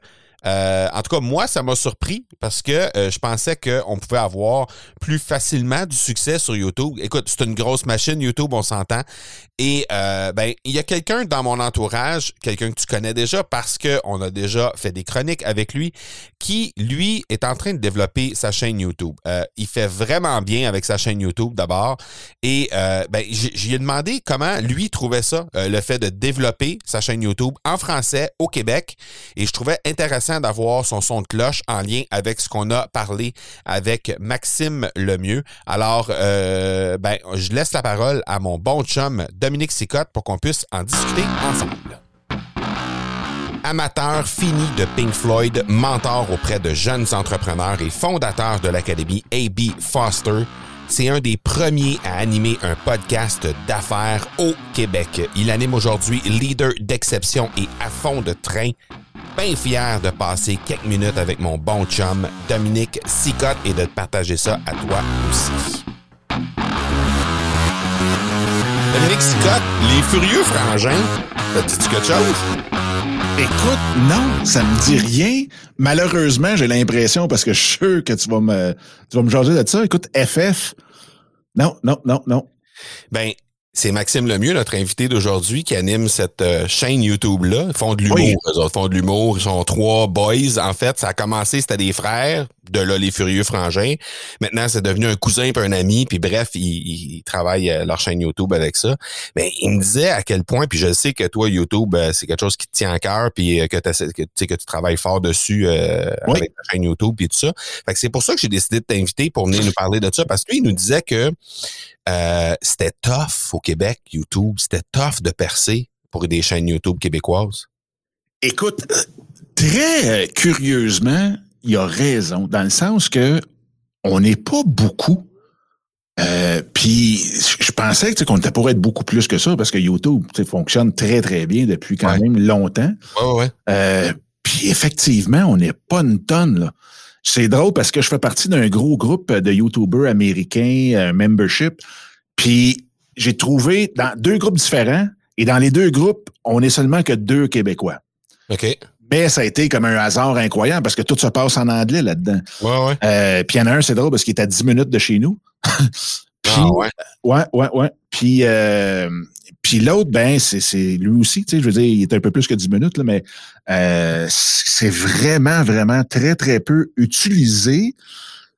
euh, en tout cas, moi, ça m'a surpris parce que euh, je pensais qu'on pouvait avoir plus facilement du succès sur YouTube. Écoute, c'est une grosse machine, YouTube, on s'entend. Et euh, ben, il y a quelqu'un dans mon entourage, quelqu'un que tu connais déjà parce qu'on a déjà fait des chroniques avec lui, qui, lui, est en train de développer sa chaîne YouTube. il fait vraiment bien avec sa chaîne YouTube d'abord. Et ben, j'ai demandé comment lui trouvait ça, le fait de développer sa chaîne YouTube en français au Québec. Et je trouvais intéressant d'avoir son son de cloche en lien avec ce qu'on a parlé avec Maxime Lemieux. Alors, euh, ben, je laisse la parole à mon bon chum Dominique Sicotte pour qu'on puisse en discuter ensemble. Amateur fini de Pink Floyd, mentor auprès de jeunes entrepreneurs et fondateur de l'Académie AB Foster, c'est un des premiers à animer un podcast d'affaires au Québec. Il anime aujourd'hui Leader d'exception et à fond de train bien fier de passer quelques minutes avec mon bon chum Dominique Sicotte et de partager ça à toi aussi. Dominique Sicotte, les furieux frangins, te dit quelque chose? Écoute, non, ça me dit rien. Malheureusement, j'ai l'impression, parce que je suis sûr que tu vas me, tu vas me changer de ça. Écoute, FF, non, non, non, non. Ben, c'est Maxime Lemieux, notre invité d'aujourd'hui, qui anime cette euh, chaîne YouTube-là. Ils font de l'humour, Ils font de l'humour. Ils sont trois boys. En fait, ça a commencé, c'était des frères, de là, les Furieux Frangins. Maintenant, c'est devenu un cousin et un ami. Puis bref, ils, travaillent euh, leur chaîne YouTube avec ça. Mais il me disait à quel point, puis je sais que toi, YouTube, euh, c'est quelque chose qui te tient à cœur, puis que, que, que tu travailles fort dessus avec ta chaîne YouTube et tout ça. Fait que c'est pour ça que j'ai décidé de t'inviter pour venir nous parler de ça. Parce qu'il nous disait que euh, c'était tough au Québec, YouTube. C'était tough de percer pour des chaînes YouTube québécoises. Écoute, euh, très curieusement, il a raison, dans le sens que on n'est pas beaucoup. Euh, puis je pensais qu'on était pour être beaucoup plus que ça parce que YouTube fonctionne très très bien depuis quand même longtemps. Ouais, ouais. puis effectivement, on n'est pas une tonne là. C'est drôle parce que je fais partie d'un gros groupe de YouTubers américains, euh, membership. Puis j'ai trouvé dans deux groupes différents, et dans les deux groupes, on est seulement que deux Québécois. OK. Mais ça a été comme un hasard incroyable parce que tout se passe en anglais là-dedans. Ouais, ouais. Euh, puis il y en a un, c'est drôle parce qu'il est à 10 minutes de chez nous. [LAUGHS] ah, ouais. Ouais, ouais, ouais. Puis, euh, puis l'autre, ben, c'est lui aussi, tu sais, je veux dire, il est un peu plus que 10 minutes, là, mais euh, c'est vraiment, vraiment très, très peu utilisé.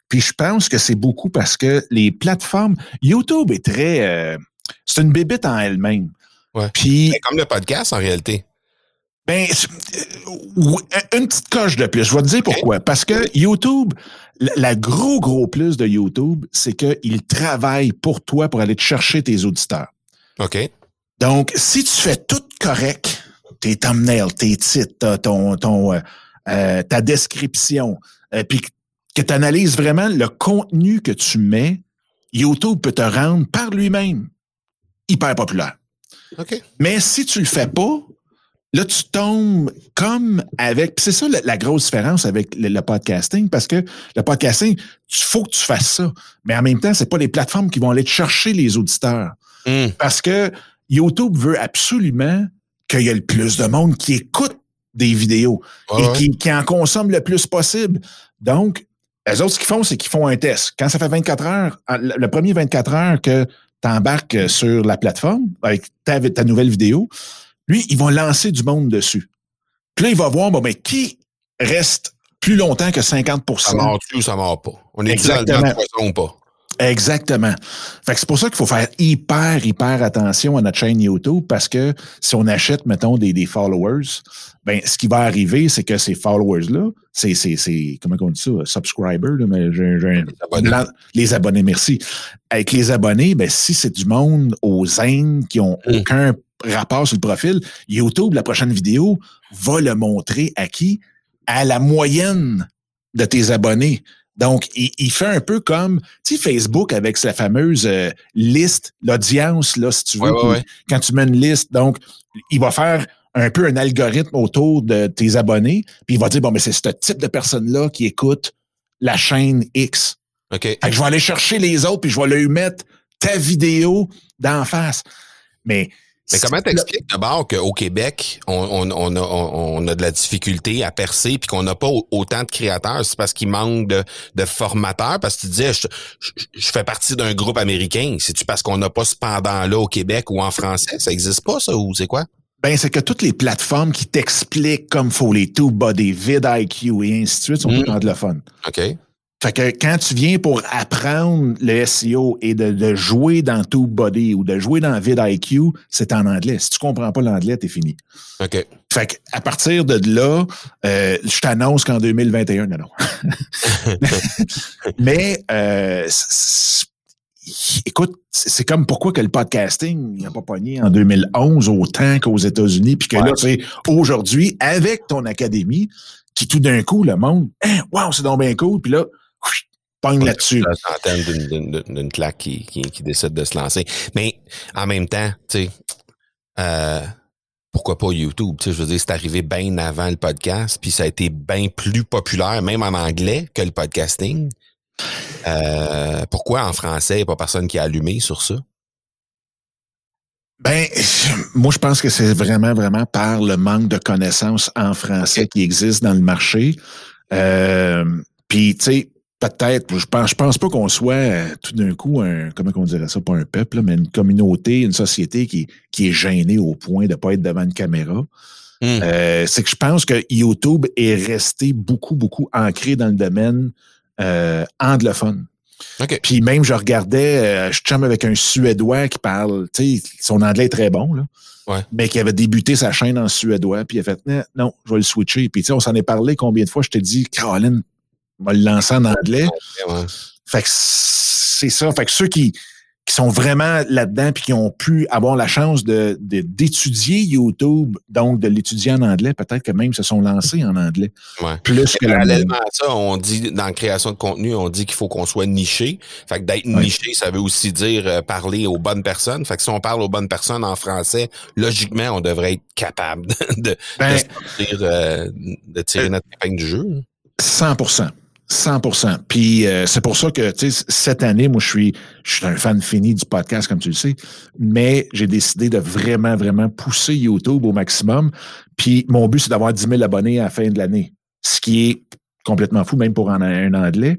Puis je pense que c'est beaucoup parce que les plateformes, YouTube est très, c'est une bébite en elle-même. Ouais. Puis comme le podcast en réalité. Ben, euh, une petite coche de plus. Je vais te dire pourquoi. Parce que YouTube, la gros, gros plus de YouTube, c'est qu'il travaille pour toi pour aller te chercher tes auditeurs. OK. Donc, si tu fais tout correct, tes thumbnails, tes titres, ton, ton, euh, euh, ta description, euh, puis que tu analyses vraiment le contenu que tu mets, YouTube peut te rendre par lui-même hyper populaire. OK. Mais si tu le fais pas, là, tu tombes comme avec. C'est ça la, grosse différence avec le, podcasting, parce que le podcasting, il faut que tu fasses ça. Mais en même temps, c'est pas les plateformes qui vont aller te chercher les auditeurs. Hmm. Parce que YouTube veut absolument qu'il y ait le plus de monde qui écoute des vidéos et Qui, en consomme le plus possible. Donc, les autres, ce qu'ils font, c'est qu'ils font un test. Quand ça fait 24 heures, le premier 24 heures que tu embarques sur la plateforme avec ta, ta, nouvelle vidéo, lui, ils vont lancer du monde dessus. Puis là, il va voir, bon, mais qui reste plus longtemps que 50% Ça mord-tu ou ça mord pas? On est Exactement. dans le poison ou pas? Exactement. Fait que c'est pour ça qu'il faut faire hyper, hyper attention à notre chaîne YouTube parce que si on achète, mettons, des, des followers, ben, ce qui va arriver, c'est que ces followers-là, c'est, c'est, c'est, comment on dit ça, subscribers, là, mais j'ai, les, abonnés. les abonnés, merci. Avec les abonnés, ben, si c'est du monde aux Indes qui ont mm. aucun rapport sur le profil, YouTube, la prochaine vidéo, va le montrer à qui? À la moyenne de tes abonnés. Donc, il, fait un peu comme, tu sais, Facebook avec sa fameuse euh, liste, l'audience, là, si tu veux, quand tu mets une liste. Donc, il va faire un peu un algorithme autour de tes abonnés, puis il va dire, bon, mais c'est ce type de personne-là qui écoute la chaîne X. OK. Fait que je vais aller chercher les autres, puis je vais lui mettre ta vidéo d'en face. Mais Mais comment t'expliques d'abord qu'au Québec, on, on, on, a, on, a de la difficulté à percer puis qu'on n'a pas au- autant de créateurs? C'est parce qu'il manque de, de formateurs? Parce que tu disais, je, je, je fais partie d'un groupe américain. C'est-tu parce qu'on n'a pas ce pendant-là au Québec ou en français? Ça existe pas, ça, ou c'est quoi? Ben, c'est que toutes les plateformes qui t'expliquent comme faut les TubeBuddy, vidIQ et ainsi de suite sont Mm. toutes anglophones. OK. Fait que quand tu viens pour apprendre le SEO et de, de jouer dans TubeBuddy ou de jouer dans vidIQ, c'est en anglais. Si tu comprends pas l'anglais, t'es fini. OK. Fait que à partir de là, euh, je t'annonce qu'en 2021, non, non. [LAUGHS] Mais euh, écoute, c'est comme pourquoi que le podcasting n'a pas pogné en 2011 autant qu'aux États-Unis, puis que là, c'est aujourd'hui, avec ton académie, qui tout d'un coup, le monde, hein, wow, c'est donc bien cool, puis là, pogne là-dessus. La centaine d'une- claque qui, qui, qui décide de se lancer. Mais en même temps, tu sais, euh, pourquoi pas YouTube? Tu sais, je veux dire, c'est arrivé bien avant le podcast, puis ça a été bien plus populaire, même en anglais, que le podcasting. Euh, pourquoi en français, il n'y a pas personne qui a allumé sur ça? Ben, [LAUGHS] moi, je pense que c'est vraiment, vraiment par le manque de connaissances en français qui existe dans le marché. Euh, Puis, tu sais, peut-être, je pense, je pense pas qu'on soit euh, tout d'un coup un, comment on dirait ça, pas un peuple, mais une communauté, une société qui, qui est gênée au point de pas être devant une caméra. Hmm. Euh, c'est que je pense que YouTube est resté beaucoup, beaucoup ancré dans le domaine euh, anglophone. Puis même, je regardais, euh, je chum avec un Suédois qui parle, tu sais, son anglais est très bon, là. Ouais. Mais qui avait débuté sa chaîne en suédois, puis il a fait, non, non, je vais le switcher. Puis tu sais, on s'en est parlé combien de fois, je t'ai dit, Caroline, on va le lancer en anglais. Ouais. Fait que c'est ça. Fait que ceux qui, qui sont vraiment là-dedans puis qui ont pu avoir la chance de d'étudier YouTube, donc de l'étudier en anglais, peut-être que même se sont lancés en anglais. Ouais. Plus que Parallèlement à ça, on dit dans la création de contenu, on dit qu'il faut qu'on soit niché. Fait que d'être Ouais. niché, ça veut aussi dire euh, parler aux bonnes personnes. Fait que si on parle aux bonnes personnes en français, logiquement, on devrait être capable [LAUGHS] de, de, Ben, de sortir, euh, de tirer notre épingle du jeu. 100 100% Puis euh, c'est pour ça que cette année, moi, je suis, je suis un fan fini du podcast, comme tu le sais, mais j'ai décidé de vraiment, vraiment pousser YouTube au maximum. Puis mon but, c'est d'avoir 10 000 abonnés à la fin de l'année, ce qui est complètement fou, même pour un, un anglais.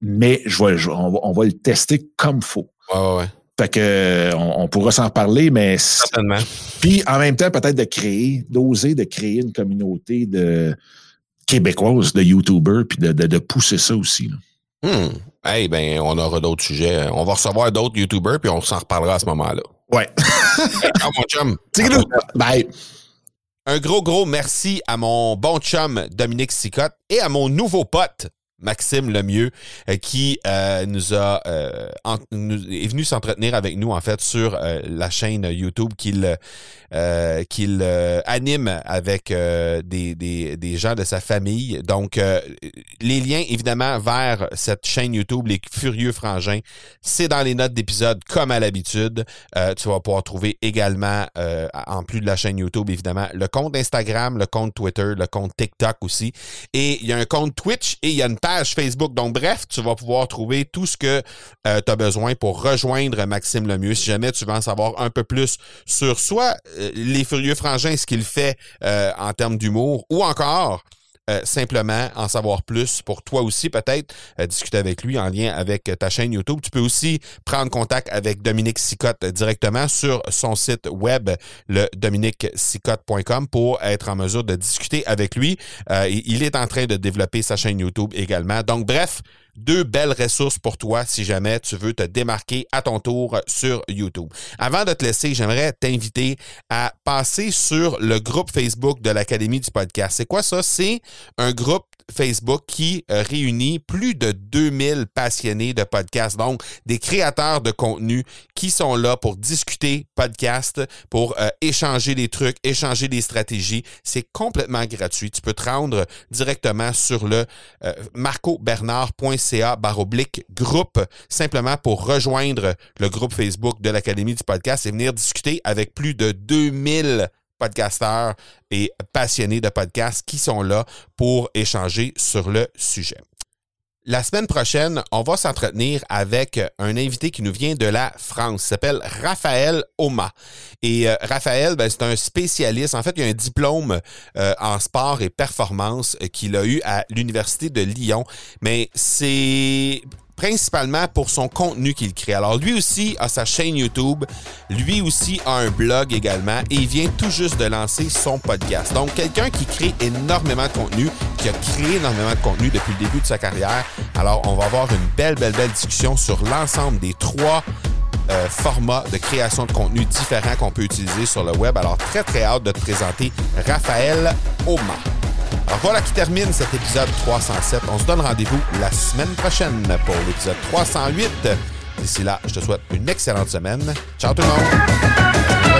Mais je vais, je- on, va, on va le tester comme faut. Ouais, ouais, ouais. Fait que euh, on, on pourra s'en reparler, mais Certainement. puis en même temps, peut-être de créer, d'oser de créer une communauté de québécoise de YouTubers, puis de, de, de pousser ça aussi. là. Hmm. Hey, ben, on aura d'autres sujets. On va recevoir d'autres YouTubers, puis on s'en reparlera à ce moment-là. Ouais. Hey, ciao, mon chum. [LAUGHS] Bye. Un gros, gros merci à mon bon chum Dominique Sicotte et à mon nouveau pote Maxime Lemieux euh, qui euh, nous a euh, est venu s'entretenir avec nous en fait sur euh, la chaîne YouTube qu'il euh, qu'il euh, anime avec des, des, des gens de sa famille. Donc les liens évidemment vers cette chaîne YouTube les Furieux Frangins, c'est dans les notes d'épisode comme à l'habitude. Tu vas pouvoir trouver également, en plus de la chaîne YouTube, évidemment, le compte Instagram, le compte Twitter, le compte TikTok aussi. Et il y a un compte Twitch et il y a une page Facebook. Donc, bref, tu vas pouvoir trouver tout ce que tu as besoin pour rejoindre Maxime Lemieux. Si jamais tu veux en savoir un peu plus sur soit euh, les Furieux Frangins, ce qu'il fait euh, en termes d'humour, ou encore euh, simplement en savoir plus pour toi aussi, peut-être euh, discuter avec lui en lien avec ta chaîne YouTube. Tu peux aussi prendre contact avec Dominique Sicotte directement sur son site web, le dominiquesicotte.com, pour être en mesure de discuter avec lui. Euh, il est en train de développer sa chaîne YouTube également. Donc, bref, deux belles ressources pour toi si jamais tu veux te démarquer à ton tour sur YouTube. Avant de te laisser, j'aimerais t'inviter à passer sur le groupe Facebook de l'Académie du podcast. C'est quoi ça? C'est un groupe Facebook qui euh, réunit plus de 2000 passionnés de podcasts, donc des créateurs de contenu qui sont là pour discuter podcast, pour euh, échanger des trucs, échanger des stratégies. C'est complètement gratuit. Tu peux te rendre directement sur le euh, marcobernard.ca baroblique groupe, simplement pour rejoindre le groupe Facebook de l'Académie du podcast et venir discuter avec plus de 2000 podcasteurs et passionnés de podcasts qui sont là pour échanger sur le sujet. La semaine prochaine, on va s'entretenir avec un invité qui nous vient de la France. Il s'appelle Raphaël Oma. Et euh, Raphaël, ben, c'est un spécialiste. En fait, il a un diplôme euh, en sport et performance euh, qu'il a eu à l'Université de Lyon. Mais c'est principalement pour son contenu qu'il crée. Alors lui aussi a sa chaîne YouTube, lui aussi a un blog également et il vient tout juste de lancer son podcast. Donc quelqu'un qui crée énormément de contenu, qui a créé énormément de contenu depuis le début de sa carrière. Alors on va avoir une belle, belle, belle discussion sur l'ensemble des trois euh, formats de création de contenu différents qu'on peut utiliser sur le web. Alors très, très hâte de te présenter Raphaël Oma. Alors voilà qui termine cet épisode 307. On se donne rendez-vous la semaine prochaine pour l'épisode 308. D'ici là, je te souhaite une excellente semaine. Ciao tout le monde.